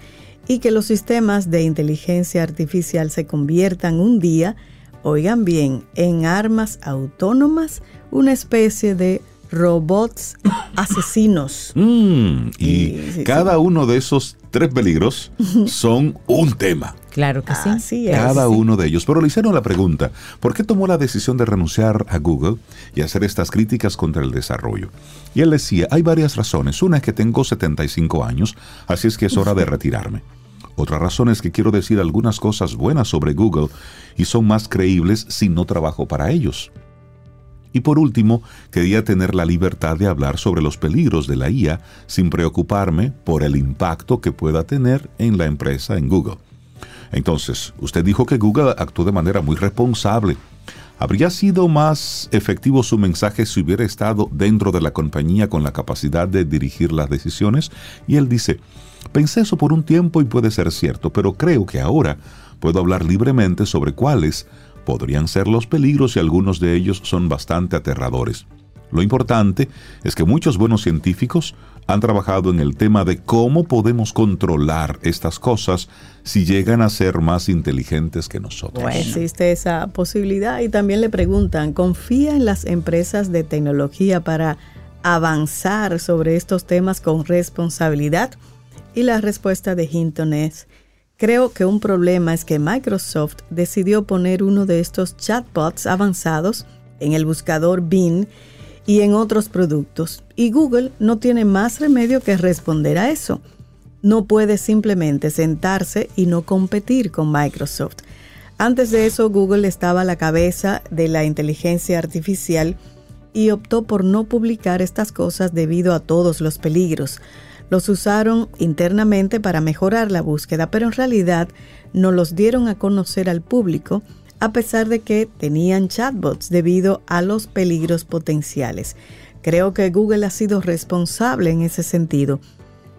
y que los sistemas de inteligencia artificial se conviertan un día, oigan bien, en armas autónomas, una especie de robots asesinos. Mm, y Sí, sí, cada uno de esos tres peligros son un tema. Claro que sí. Así es. Cada sí. uno de ellos. Pero le hicieron la pregunta, ¿por qué tomó la decisión de renunciar a Google y hacer estas críticas contra el desarrollo? Y él decía, hay varias razones. Una es que tengo 75 años, así es que es hora de retirarme. Otra razón es que quiero decir algunas cosas buenas sobre Google y son más creíbles si no trabajo para ellos. Y por último, quería tener la libertad de hablar sobre los peligros de la IA sin preocuparme por el impacto que pueda tener en la empresa en Google. Entonces, usted dijo que Google actuó de manera muy responsable. ¿Habría sido más efectivo su mensaje si hubiera estado dentro de la compañía con la capacidad de dirigir las decisiones? Y él dice, pensé eso por un tiempo y puede ser cierto, pero creo que ahora puedo hablar libremente sobre cuáles podrían ser los peligros y algunos de ellos son bastante aterradores. Lo importante es que muchos buenos científicos han trabajado en el tema de cómo podemos controlar estas cosas si llegan a ser más inteligentes que nosotros. Existe esa posibilidad y también le preguntan, ¿confía en las empresas de tecnología para avanzar sobre estos temas con responsabilidad? Y la respuesta de Hinton es, creo que un problema es que Microsoft decidió poner uno de estos chatbots avanzados en el buscador Bing y en otros productos. Y Google no tiene más remedio que responder a eso no puede simplemente sentarse y no competir con Microsoft. Antes de eso, Google estaba a la cabeza de la inteligencia artificial y optó por no publicar estas cosas debido a todos los peligros. Los usaron internamente para mejorar la búsqueda, pero en realidad no los dieron a conocer al público a pesar de que tenían chatbots debido a los peligros potenciales. Creo que Google ha sido responsable en ese sentido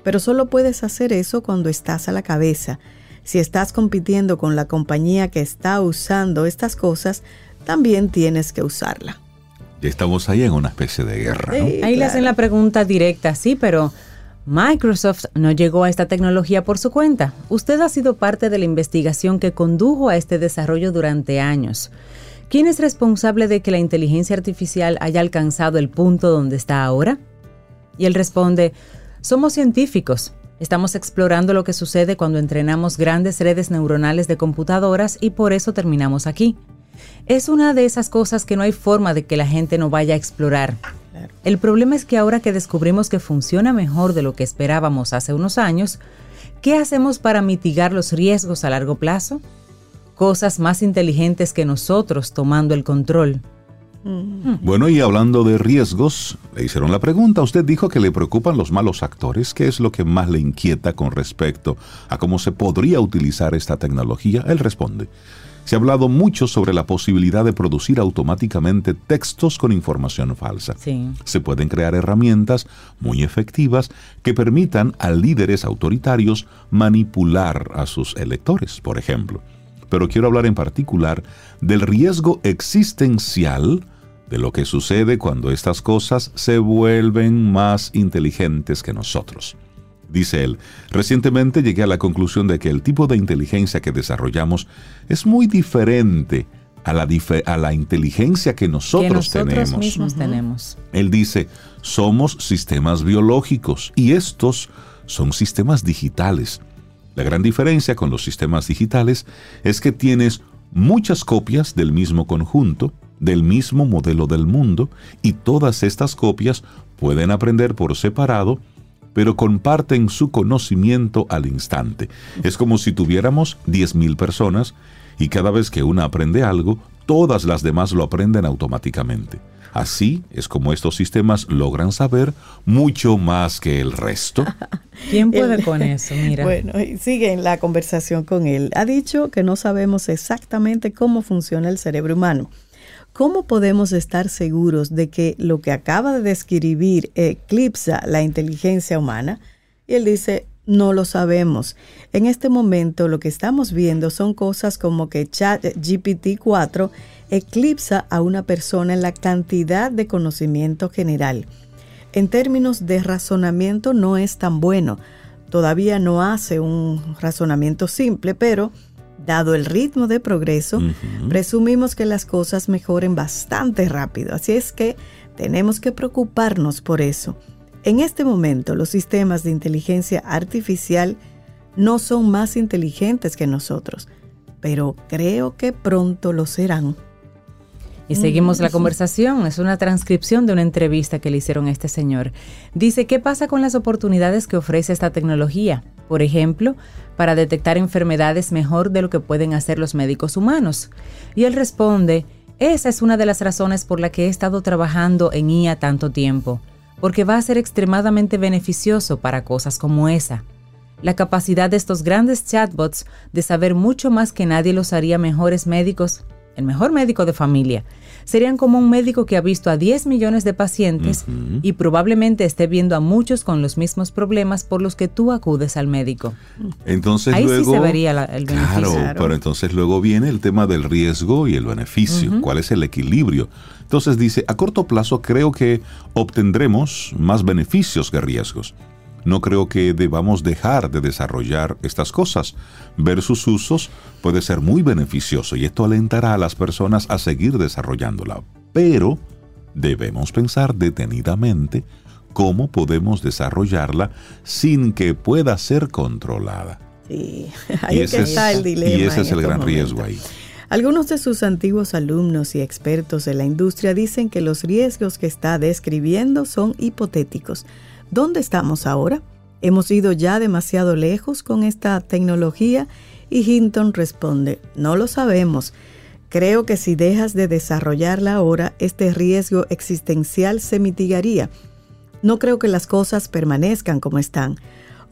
pero solo puedes hacer eso cuando estás a la cabeza. Si estás compitiendo con la compañía que está usando estas cosas, también tienes que usarla. Ya estamos ahí en una especie de guerra. ¿no? Sí, Ahí le hacen la pregunta directa, sí, pero Microsoft no llegó a esta tecnología por su cuenta. Usted ha sido parte de la investigación que condujo a este desarrollo durante años. ¿Quién es responsable de que la inteligencia artificial haya alcanzado el punto donde está ahora? Y él responde, somos científicos. Estamos explorando lo que sucede cuando entrenamos grandes redes neuronales de computadoras y por eso terminamos aquí. Es una de esas cosas que no hay forma de que la gente no vaya a explorar. El problema es que ahora que descubrimos que funciona mejor de lo que esperábamos hace unos años, ¿qué hacemos para mitigar los riesgos a largo plazo? Cosas más inteligentes que nosotros tomando el control. Bueno, y hablando de riesgos, le hicieron la pregunta. Usted dijo que le preocupan los malos actores. ¿Qué es lo que más le inquieta con respecto a cómo se podría utilizar esta tecnología? Él responde. Se ha hablado mucho sobre la posibilidad de producir automáticamente textos con información falsa. Sí. Se pueden crear herramientas muy efectivas que permitan a líderes autoritarios manipular a sus electores, por ejemplo. Pero quiero hablar en particular del riesgo existencial de lo que sucede cuando estas cosas se vuelven más inteligentes que nosotros. Dice él, recientemente llegué a la conclusión de que el tipo de inteligencia que desarrollamos es muy diferente a la, dife- a la inteligencia que nosotros, que nosotros tenemos. mismos tenemos. Él dice, somos sistemas biológicos y estos son sistemas digitales. La gran diferencia con los sistemas digitales es que tienes muchas copias del mismo conjunto, del mismo modelo del mundo, y todas estas copias pueden aprender por separado, pero comparten su conocimiento al instante. Es como si tuviéramos 10.000 personas y cada vez que una aprende algo, todas las demás lo aprenden automáticamente. Así es como estos sistemas logran saber mucho más que el resto. ¿Quién puede con eso? Mira. Bueno, sigue en la conversación con él. Ha dicho que no sabemos exactamente cómo funciona el cerebro humano. ¿Cómo podemos estar seguros de que lo que acaba de describir eclipsa la inteligencia humana? Y él dice, no lo sabemos. En este momento lo que estamos viendo son cosas como que ChatGPT 4 eclipsa a una persona en la cantidad de conocimiento general. En términos de razonamiento no es tan bueno. Todavía no hace un razonamiento simple, pero dado el ritmo de progreso, presumimos que las cosas mejoren bastante rápido. Así es que tenemos que preocuparnos por eso. En este momento, los sistemas de inteligencia artificial no son más inteligentes que nosotros, pero creo que pronto lo serán. Y seguimos la conversación. Es una transcripción de una entrevista que le hicieron a este señor. Dice, ¿qué pasa con las oportunidades que ofrece esta tecnología? Por ejemplo, para detectar enfermedades mejor de lo que pueden hacer los médicos humanos. Y él responde, esa es una de las razones por la que he estado trabajando en IA tanto tiempo, porque va a ser extremadamente beneficioso para cosas como esa. La capacidad de estos grandes chatbots de saber mucho más que nadie los haría mejores médicos, el mejor médico de familia. Serían como un médico que ha visto a 10 millones de pacientes y probablemente esté viendo a muchos con los mismos problemas por los que tú acudes al médico. Entonces Ahí luego, sí se vería la- el beneficio. Claro, pero entonces luego viene el tema del riesgo y el beneficio. ¿Cuál es el equilibrio? Entonces dice, a corto plazo creo que obtendremos más beneficios que riesgos. No creo que debamos dejar de desarrollar estas cosas. Ver sus usos puede ser muy beneficioso y esto alentará a las personas a seguir desarrollándola. Pero debemos pensar detenidamente cómo podemos desarrollarla sin que pueda ser controlada. Sí, ahí es que está el dilema. y ese en es el gran momentos. riesgo ahí. Algunos de sus antiguos alumnos y expertos de la industria dicen que los riesgos que está describiendo son hipotéticos. ¿Dónde estamos ahora? ¿Hemos ido ya demasiado lejos con esta tecnología? Y Hinton responde, no lo sabemos. Creo que si dejas de desarrollarla ahora, este riesgo existencial se mitigaría. No creo que las cosas permanezcan como están.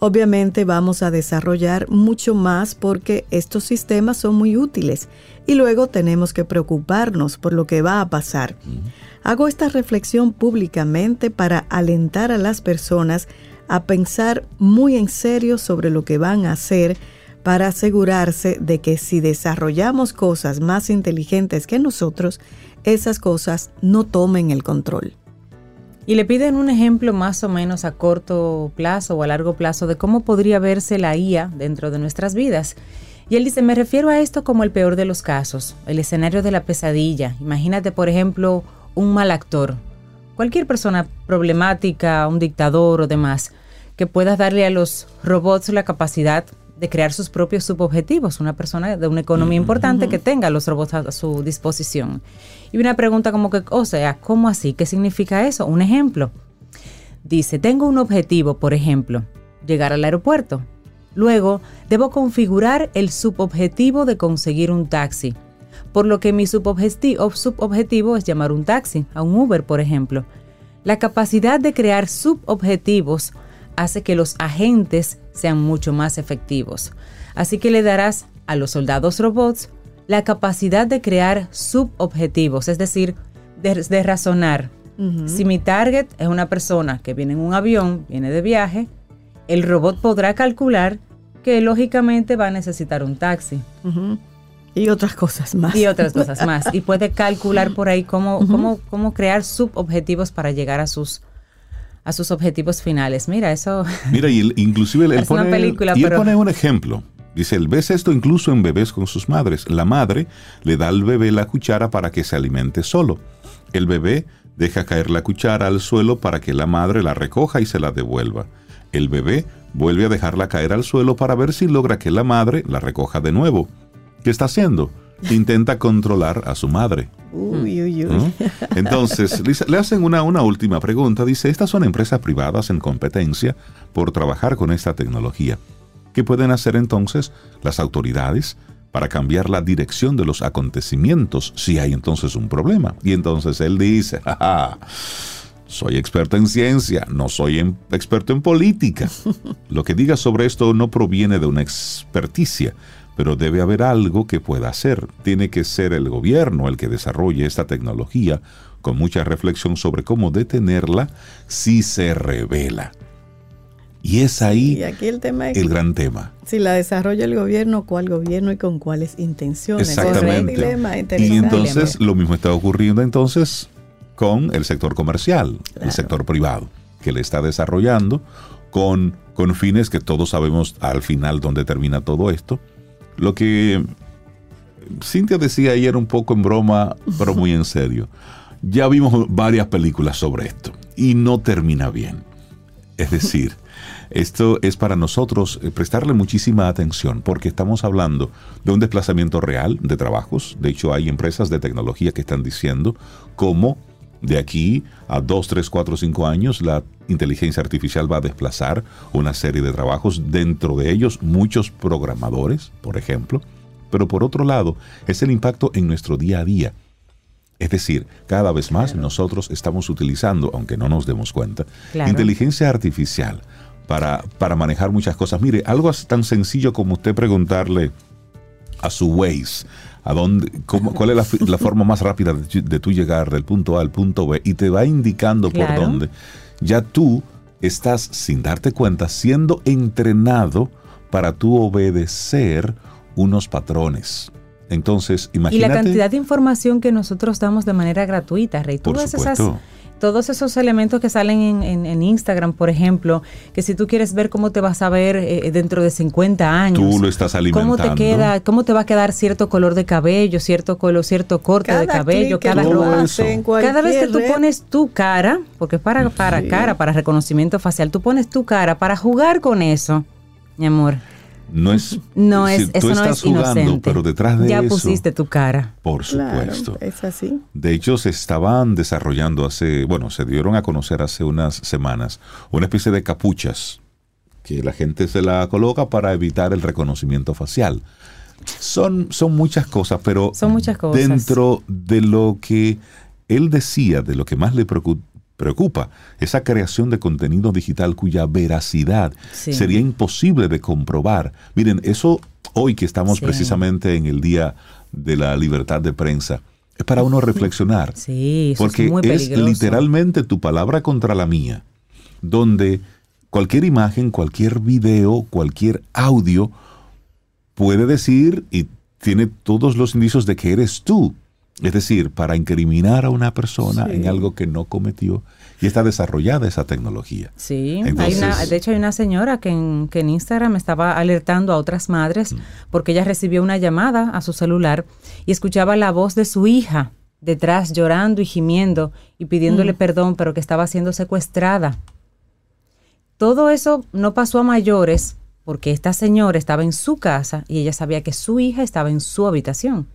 Obviamente vamos a desarrollar mucho más porque estos sistemas son muy útiles y luego tenemos que preocuparnos por lo que va a pasar. Hago esta reflexión públicamente para alentar a las personas a pensar muy en serio sobre lo que van a hacer para asegurarse de que si desarrollamos cosas más inteligentes que nosotros, esas cosas no tomen el control. Y le piden un ejemplo más o menos a corto plazo o a largo plazo de cómo podría verse la IA dentro de nuestras vidas. Y él dice, me refiero a esto como el peor de los casos, el escenario de la pesadilla. Imagínate, por ejemplo, un mal actor, cualquier persona problemática, un dictador o demás, que pueda darle a los robots la capacidad de crear sus propios subobjetivos, una persona de una economía importante que tenga los robots a su disposición. Y una pregunta como que, o sea, ¿cómo así? ¿Qué significa eso? Un ejemplo. Dice, tengo un objetivo, por ejemplo, llegar al aeropuerto. Luego, debo configurar el subobjetivo de conseguir un taxi. Por lo que mi subobjetivo, subobjetivo es llamar un taxi, a un Uber, por ejemplo. La capacidad de crear subobjetivos hace que los agentes sean mucho más efectivos. Así que le darás a los soldados robots la capacidad de crear subobjetivos, es decir, de, de razonar. Si mi target es una persona que viene en un avión, viene de viaje, el robot podrá calcular que lógicamente va a necesitar un taxi. Y otras cosas más. Y otras cosas más. Y puede calcular por ahí cómo, cómo, cómo crear subobjetivos para llegar a sus, a sus objetivos finales. Mira, eso... Mira, y él- inclusive él, pone, película, y él pero- pone un ejemplo. Dice, él ves esto incluso en bebés con sus madres. La madre le da al bebé la cuchara para que se alimente solo. El bebé deja caer la cuchara al suelo para que la madre la recoja y se la devuelva. El bebé vuelve a dejarla caer al suelo para ver si logra que la madre la recoja de nuevo. ¿Qué está haciendo? Intenta controlar a su madre. Uy, uy, uy. ¿no? Entonces, le hacen una, una última pregunta. Dice, estas son empresas privadas en competencia por trabajar con esta tecnología. ¿Qué pueden hacer entonces las autoridades para cambiar la dirección de los acontecimientos si hay entonces un problema? Y entonces él dice, "Ja, ja, soy experto en ciencia, no soy en- experto en política. Lo que diga sobre esto no proviene de una experticia, pero debe haber algo que pueda hacer. Tiene que ser el gobierno el que desarrolle esta tecnología con mucha reflexión sobre cómo detenerla si se revela. Y es ahí Y aquí el tema es el gran tema. si la desarrolla el gobierno, cuál gobierno y con cuáles intenciones. Exactamente. Dilema Y entonces lo mismo está ocurriendo entonces con el sector comercial, el sector privado, que le está desarrollando con, con fines que todos sabemos al final dónde termina todo esto. Lo que Cintia decía ayer un poco en broma, pero muy en serio. Ya vimos varias películas sobre esto y no termina bien. Es decir, esto es para nosotros eh, prestarle muchísima atención porque estamos hablando de un desplazamiento real de trabajos. De hecho, hay empresas de tecnología que están diciendo cómo de aquí a 2, 3, 4, 5 años la inteligencia artificial va a desplazar una serie de trabajos, dentro de ellos muchos programadores, por ejemplo. Pero por otro lado, es el impacto en nuestro día a día. Es decir, cada vez más nosotros estamos utilizando, aunque no nos demos cuenta, Claro. inteligencia artificial para, para manejar muchas cosas. Mire, algo tan sencillo como usted preguntarle a su Waze, a dónde, cómo- cuál es la, forma más rápida de, tu- de tú llegar del punto A al punto B y te va indicando por dónde. Ya tú estás, sin darte cuenta, siendo entrenado para tú obedecer unos patrones. Entonces, Y imagínate. la cantidad de información que nosotros damos de manera gratuita, Rey. Por Todas esas, supuesto. Todos esos elementos que salen en, en- en Instagram, por ejemplo, que si tú quieres ver cómo te vas a ver eh, dentro de 50 años. Tú lo estás alimentando. ¿Cómo te queda, cómo te va a quedar cierto color de cabello, cierto color, cierto corte de cabello, cada ropa? Cada vez que tú pones tu cara, porque es para, para Sí. cara, para reconocimiento facial, tú pones tu cara para jugar con eso, mi amor. No es. No si es, tú eso no estás es jugando, inocente. pero detrás de ya eso. pusiste tu cara. Por Claro, supuesto. es así. De hecho, se estaban desarrollando hace, bueno, se dieron a conocer hace unas semanas una especie de capuchas que la gente se la coloca para evitar el reconocimiento facial. Son, son muchas cosas, pero Son muchas cosas. dentro de lo que él decía, de lo que más le preocu- preocupa, esa creación de contenido digital cuya veracidad Sí. sería imposible de comprobar. Miren, eso hoy que estamos Sí. precisamente en el Día de la Libertad de Prensa, es para uno reflexionar. Sí, eso Porque es muy es literalmente tu palabra contra la mía, donde cualquier imagen, cualquier video, cualquier audio puede decir y tiene todos los indicios de que eres tú. Es decir, para incriminar a una persona Sí. en algo que no cometió y está desarrollada esa tecnología. Sí, Entonces- hay una, de hecho hay una señora que en, que en Instagram estaba alertando a otras Mm. madres porque ella recibió una llamada a su celular y escuchaba la voz de su hija detrás llorando y gimiendo y pidiéndole perdón, pero que estaba siendo secuestrada. Todo eso no pasó a mayores porque esta señora estaba en su casa y ella sabía que su hija estaba en su habitación.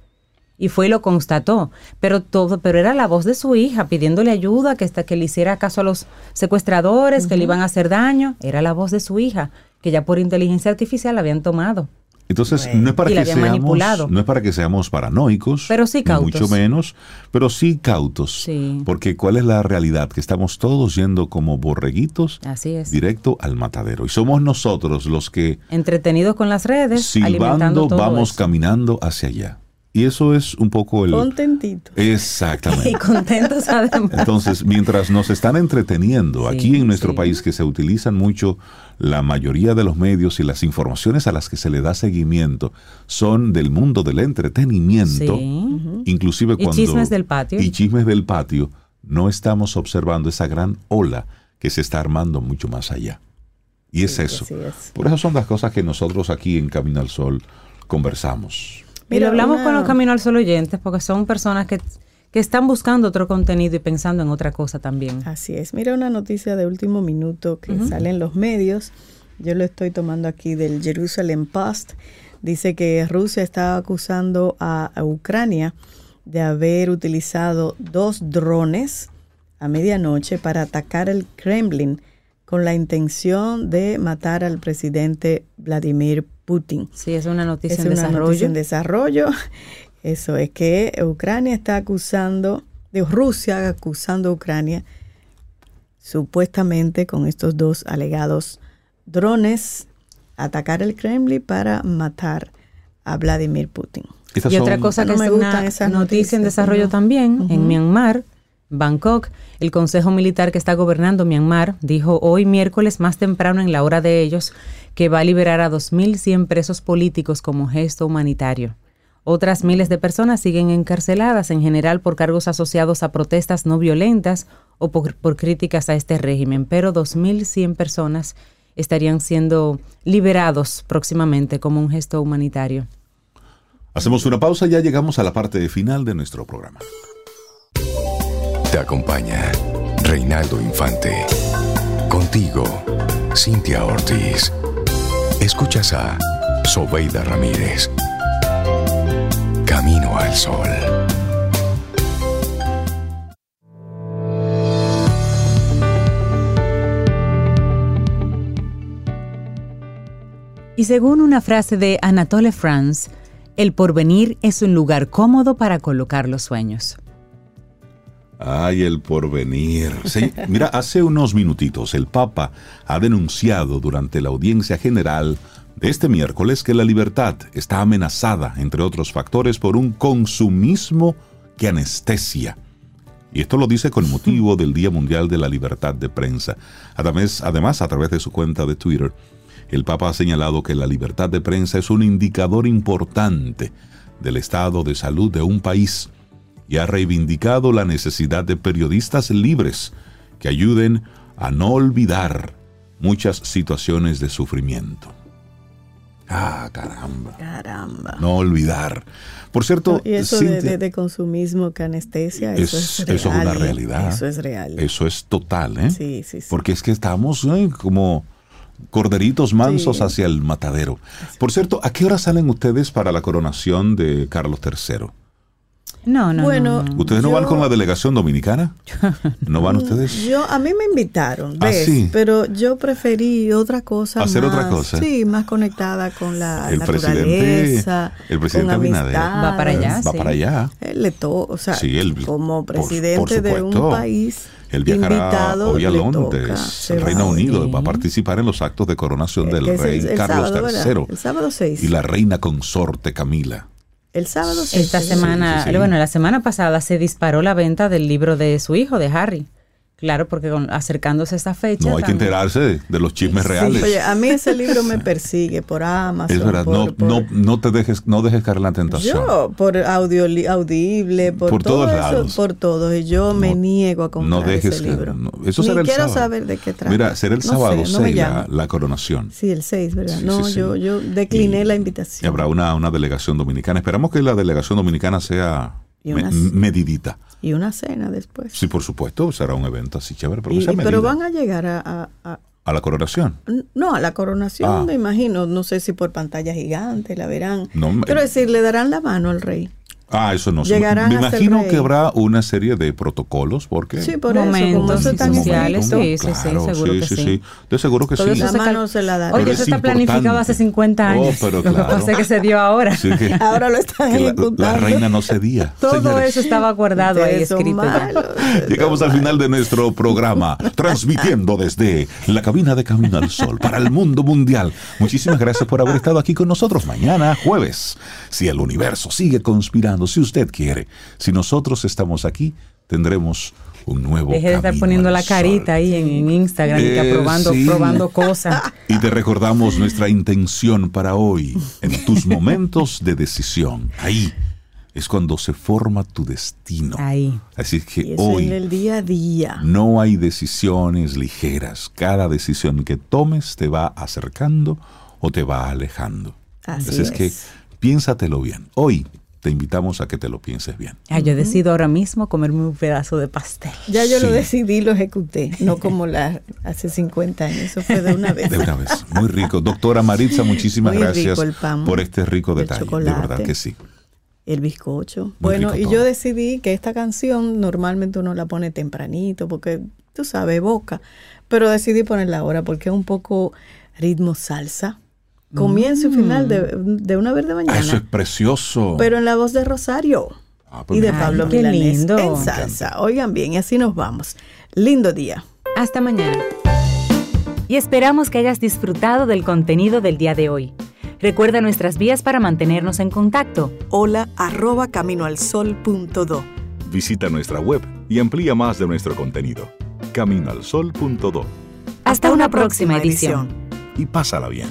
Y fue y lo constató, pero todo, pero era la voz de su hija pidiéndole ayuda, que, esta- que le hiciera caso a los secuestradores, que le iban a hacer daño. Era la voz de su hija, que ya por inteligencia artificial la habían tomado. Entonces, no es para que seamos, manipulado. no es para que seamos paranoicos, Pero sí ni cautos. mucho menos, pero sí cautos. Sí. Porque cuál es la realidad que estamos todos yendo como borreguitos Así es. directo al matadero y somos nosotros los que Entretenidos con las redes, alimentando silbando todo vamos eso. caminando hacia allá. Y eso es un poco el Contentito. exactamente. Y contentos además. Entonces, mientras nos están entreteniendo Sí, aquí en nuestro sí. país, que se utilizan mucho la mayoría de los medios y las informaciones a las que se le da seguimiento son del mundo del entretenimiento, Sí. inclusive Y cuando... chismes del patio. Y chismes del patio, no estamos observando esa gran ola que se está armando mucho más allá. Y es eso. es. Por eso son las cosas que nosotros aquí en Camino al Sol conversamos. Y Mira, lo hablamos una- con los Camino al Sol oyentes porque son personas que, que están buscando otro contenido y pensando en otra cosa también. Así es. Mira una noticia de último minuto que Ujú. sale en los medios. Yo lo estoy tomando aquí del Jerusalem Post. Dice que Rusia está acusando a, a Ucrania de haber utilizado dos drones a medianoche para atacar el Kremlin con la intención de matar al presidente Vladimir Putin. Sí, es una noticia Es en una desarrollo. noticia en desarrollo. Eso es que Ucrania está acusando, de Rusia acusando a Ucrania supuestamente con estos dos alegados drones atacar el Kremlin para matar a Vladimir Putin. Estas Y otra cosa que No me es una noticia en desarrollo ¿no? también, en Myanmar, Bangkok, el Consejo Militar que está gobernando Myanmar dijo hoy miércoles más temprano en la hora de ellos que va a liberar a 2.100 presos políticos como gesto humanitario. Otras miles de personas siguen encarceladas, en general por cargos asociados a protestas no violentas o por, críticas a este régimen, pero 2.100 personas estarían siendo liberados próximamente como un gesto humanitario. Hacemos una pausa ya llegamos a la parte final de nuestro programa. Te acompaña Reinaldo Infante. Contigo, Cintia Ortiz. Escuchas a Sobeida Ramírez. Camino al Sol. Y según una frase de Anatole France, el porvenir es un lugar cómodo para colocar los sueños. Ay, el porvenir. Mira, hace unos minutitos el Papa ha denunciado durante la audiencia general de este miércoles que la libertad está amenazada, entre otros factores, por un consumismo que anestesia. Y esto lo dice con motivo del Día Mundial de la Libertad de Prensa. Además, además, a través de su cuenta de Twitter, el Papa ha señalado que la libertad de prensa es un indicador importante del estado de salud de un país y ha reivindicado la necesidad de periodistas libres que ayuden a no olvidar muchas situaciones de sufrimiento. Ah, caramba. Caramba. No olvidar. Por cierto, y eso de, Cintia, de- de consumismo que anestesia, eso es, es, eso es real. una realidad. Eso es real. Eso es total, ¿eh? Sí, sí, sí. Porque es que estamos ¿eh? como corderitos mansos Sí. hacia el matadero. Por cierto, ¿a qué hora salen ustedes para la coronación de Carlos III? No, no. Bueno, no, no. ¿Ustedes no Yo- van con la delegación dominicana? ¿No van ustedes? Yo, a mí me invitaron, ¿Ah, ¿ves? sí? pero yo preferí otra cosa ¿Hacer más, otra cosa? Sí, más conectada con la El presidente, naturaleza, el presidente con Abinader. Va para allá. Va sí. para allá. Él le to- o sea, Sí, él- como por- por presidente de un país Él viajará invitado, hoy a Londres, toca, se al va. Reino Unido, Sí. va a participar en los actos de coronación del es el- rey el Carlos sábado, ¿verdad? III El sábado 6. y la reina consorte Camila. El sábado 6. Esta semana, sí, sí. bueno, la semana pasada se disparó la venta del libro de su hijo, de Harry. Claro, porque con- acercándose a esta fecha. No hay que también- enterarse de, de los chismes Sí. reales. Oye, a mí ese libro me persigue por Amazon. es verdad, por- no, por- no, no te dejes, no dejes caer en la tentación. Yo, por audio, audible, por, Por todo todos eso, lados. por todo. Y yo me No- niego a comprar no dejes ese que- libro. no, eso Ni será el quiero sábado. saber de qué trata. Mira, será el No sábado sé, no me 6 la, la coronación. Sí, el 6, ¿verdad? Sí, no, sí, sí. Yo, yo decliné Y- la Y invitación. habrá una, una delegación dominicana. Esperamos que la delegación dominicana sea Y me- medidita. Y una cena después. Sí, por supuesto, será un evento así chévere, pero, Y- y- pero van a llegar a, a- a- a la coronación. no, a la coronación, Ah. me imagino. No sé si por pantalla gigante la verán. No, Quiero decir, le darán la mano al rey. Ah, eso no sé. Llegarán Me imagino que habrá una serie de protocolos porque Sí, por eso, Momentos eso escritos. sí, sí, sí, seguro que sí. De seguro que Todo sí. eso La se cal- mano se la darán. Oye, Pero eso es está planificado hace 50 Oh, años. pero Lo que claro. pasa es que se dio ahora. Sí, que- Ahora lo están la, ejecutando. la reina no cedía. Todo Señores, eso estaba guardado ahí escrito. Llegamos al final de nuestro programa, transmitiendo desde la cabina de Camino al Sol para el mundo mundial. Muchísimas gracias por haber estado aquí con nosotros mañana, jueves. Si el universo sigue conspirando, si usted quiere, si nosotros estamos aquí, tendremos un nuevo Deje de estar poniendo la Sol. carita ahí en, en Instagram y que Eh, aprobando, sí. probando cosas. Y te recordamos nuestra intención para hoy, en tus momentos de decisión. Ahí, es cuando se forma tu destino. Ahí. Así que hoy en el día a día. no hay decisiones ligeras. Cada decisión que tomes te va acercando o te va alejando. Así Así es que piénsatelo bien. Hoy te invitamos a que te lo pienses bien. Ah, yo decido ahora mismo comerme un pedazo de pastel. Ya yo lo decidí, lo ejecuté, no como la hace 50 años, eso fue de una vez. De una vez. Muy rico. Doctora Maritza, muchísimas Muy gracias rico el pan, por este rico el detalle. De verdad que sí. El bizcocho. Muy bueno, y todo. yo decidí que esta canción normalmente uno la pone tempranito porque tú sabes, boca, pero decidí ponerla ahora porque es un poco ritmo salsa. Comienzo y final de, de una verde Ah, mañana. eso es precioso. pero en la voz de Rosario Ah, pues y de Pablo Ay, qué Milanés lindo. en salsa. Oigan bien, y así nos vamos. Lindo día. Hasta mañana. Y esperamos que hayas disfrutado del contenido del día de hoy. Recuerda nuestras vías para mantenernos en contacto. Hola arroba caminoalsol.do. Visita nuestra web y amplía más de nuestro contenido. Caminoalsol.do Hasta una próxima edición. y pásala bien.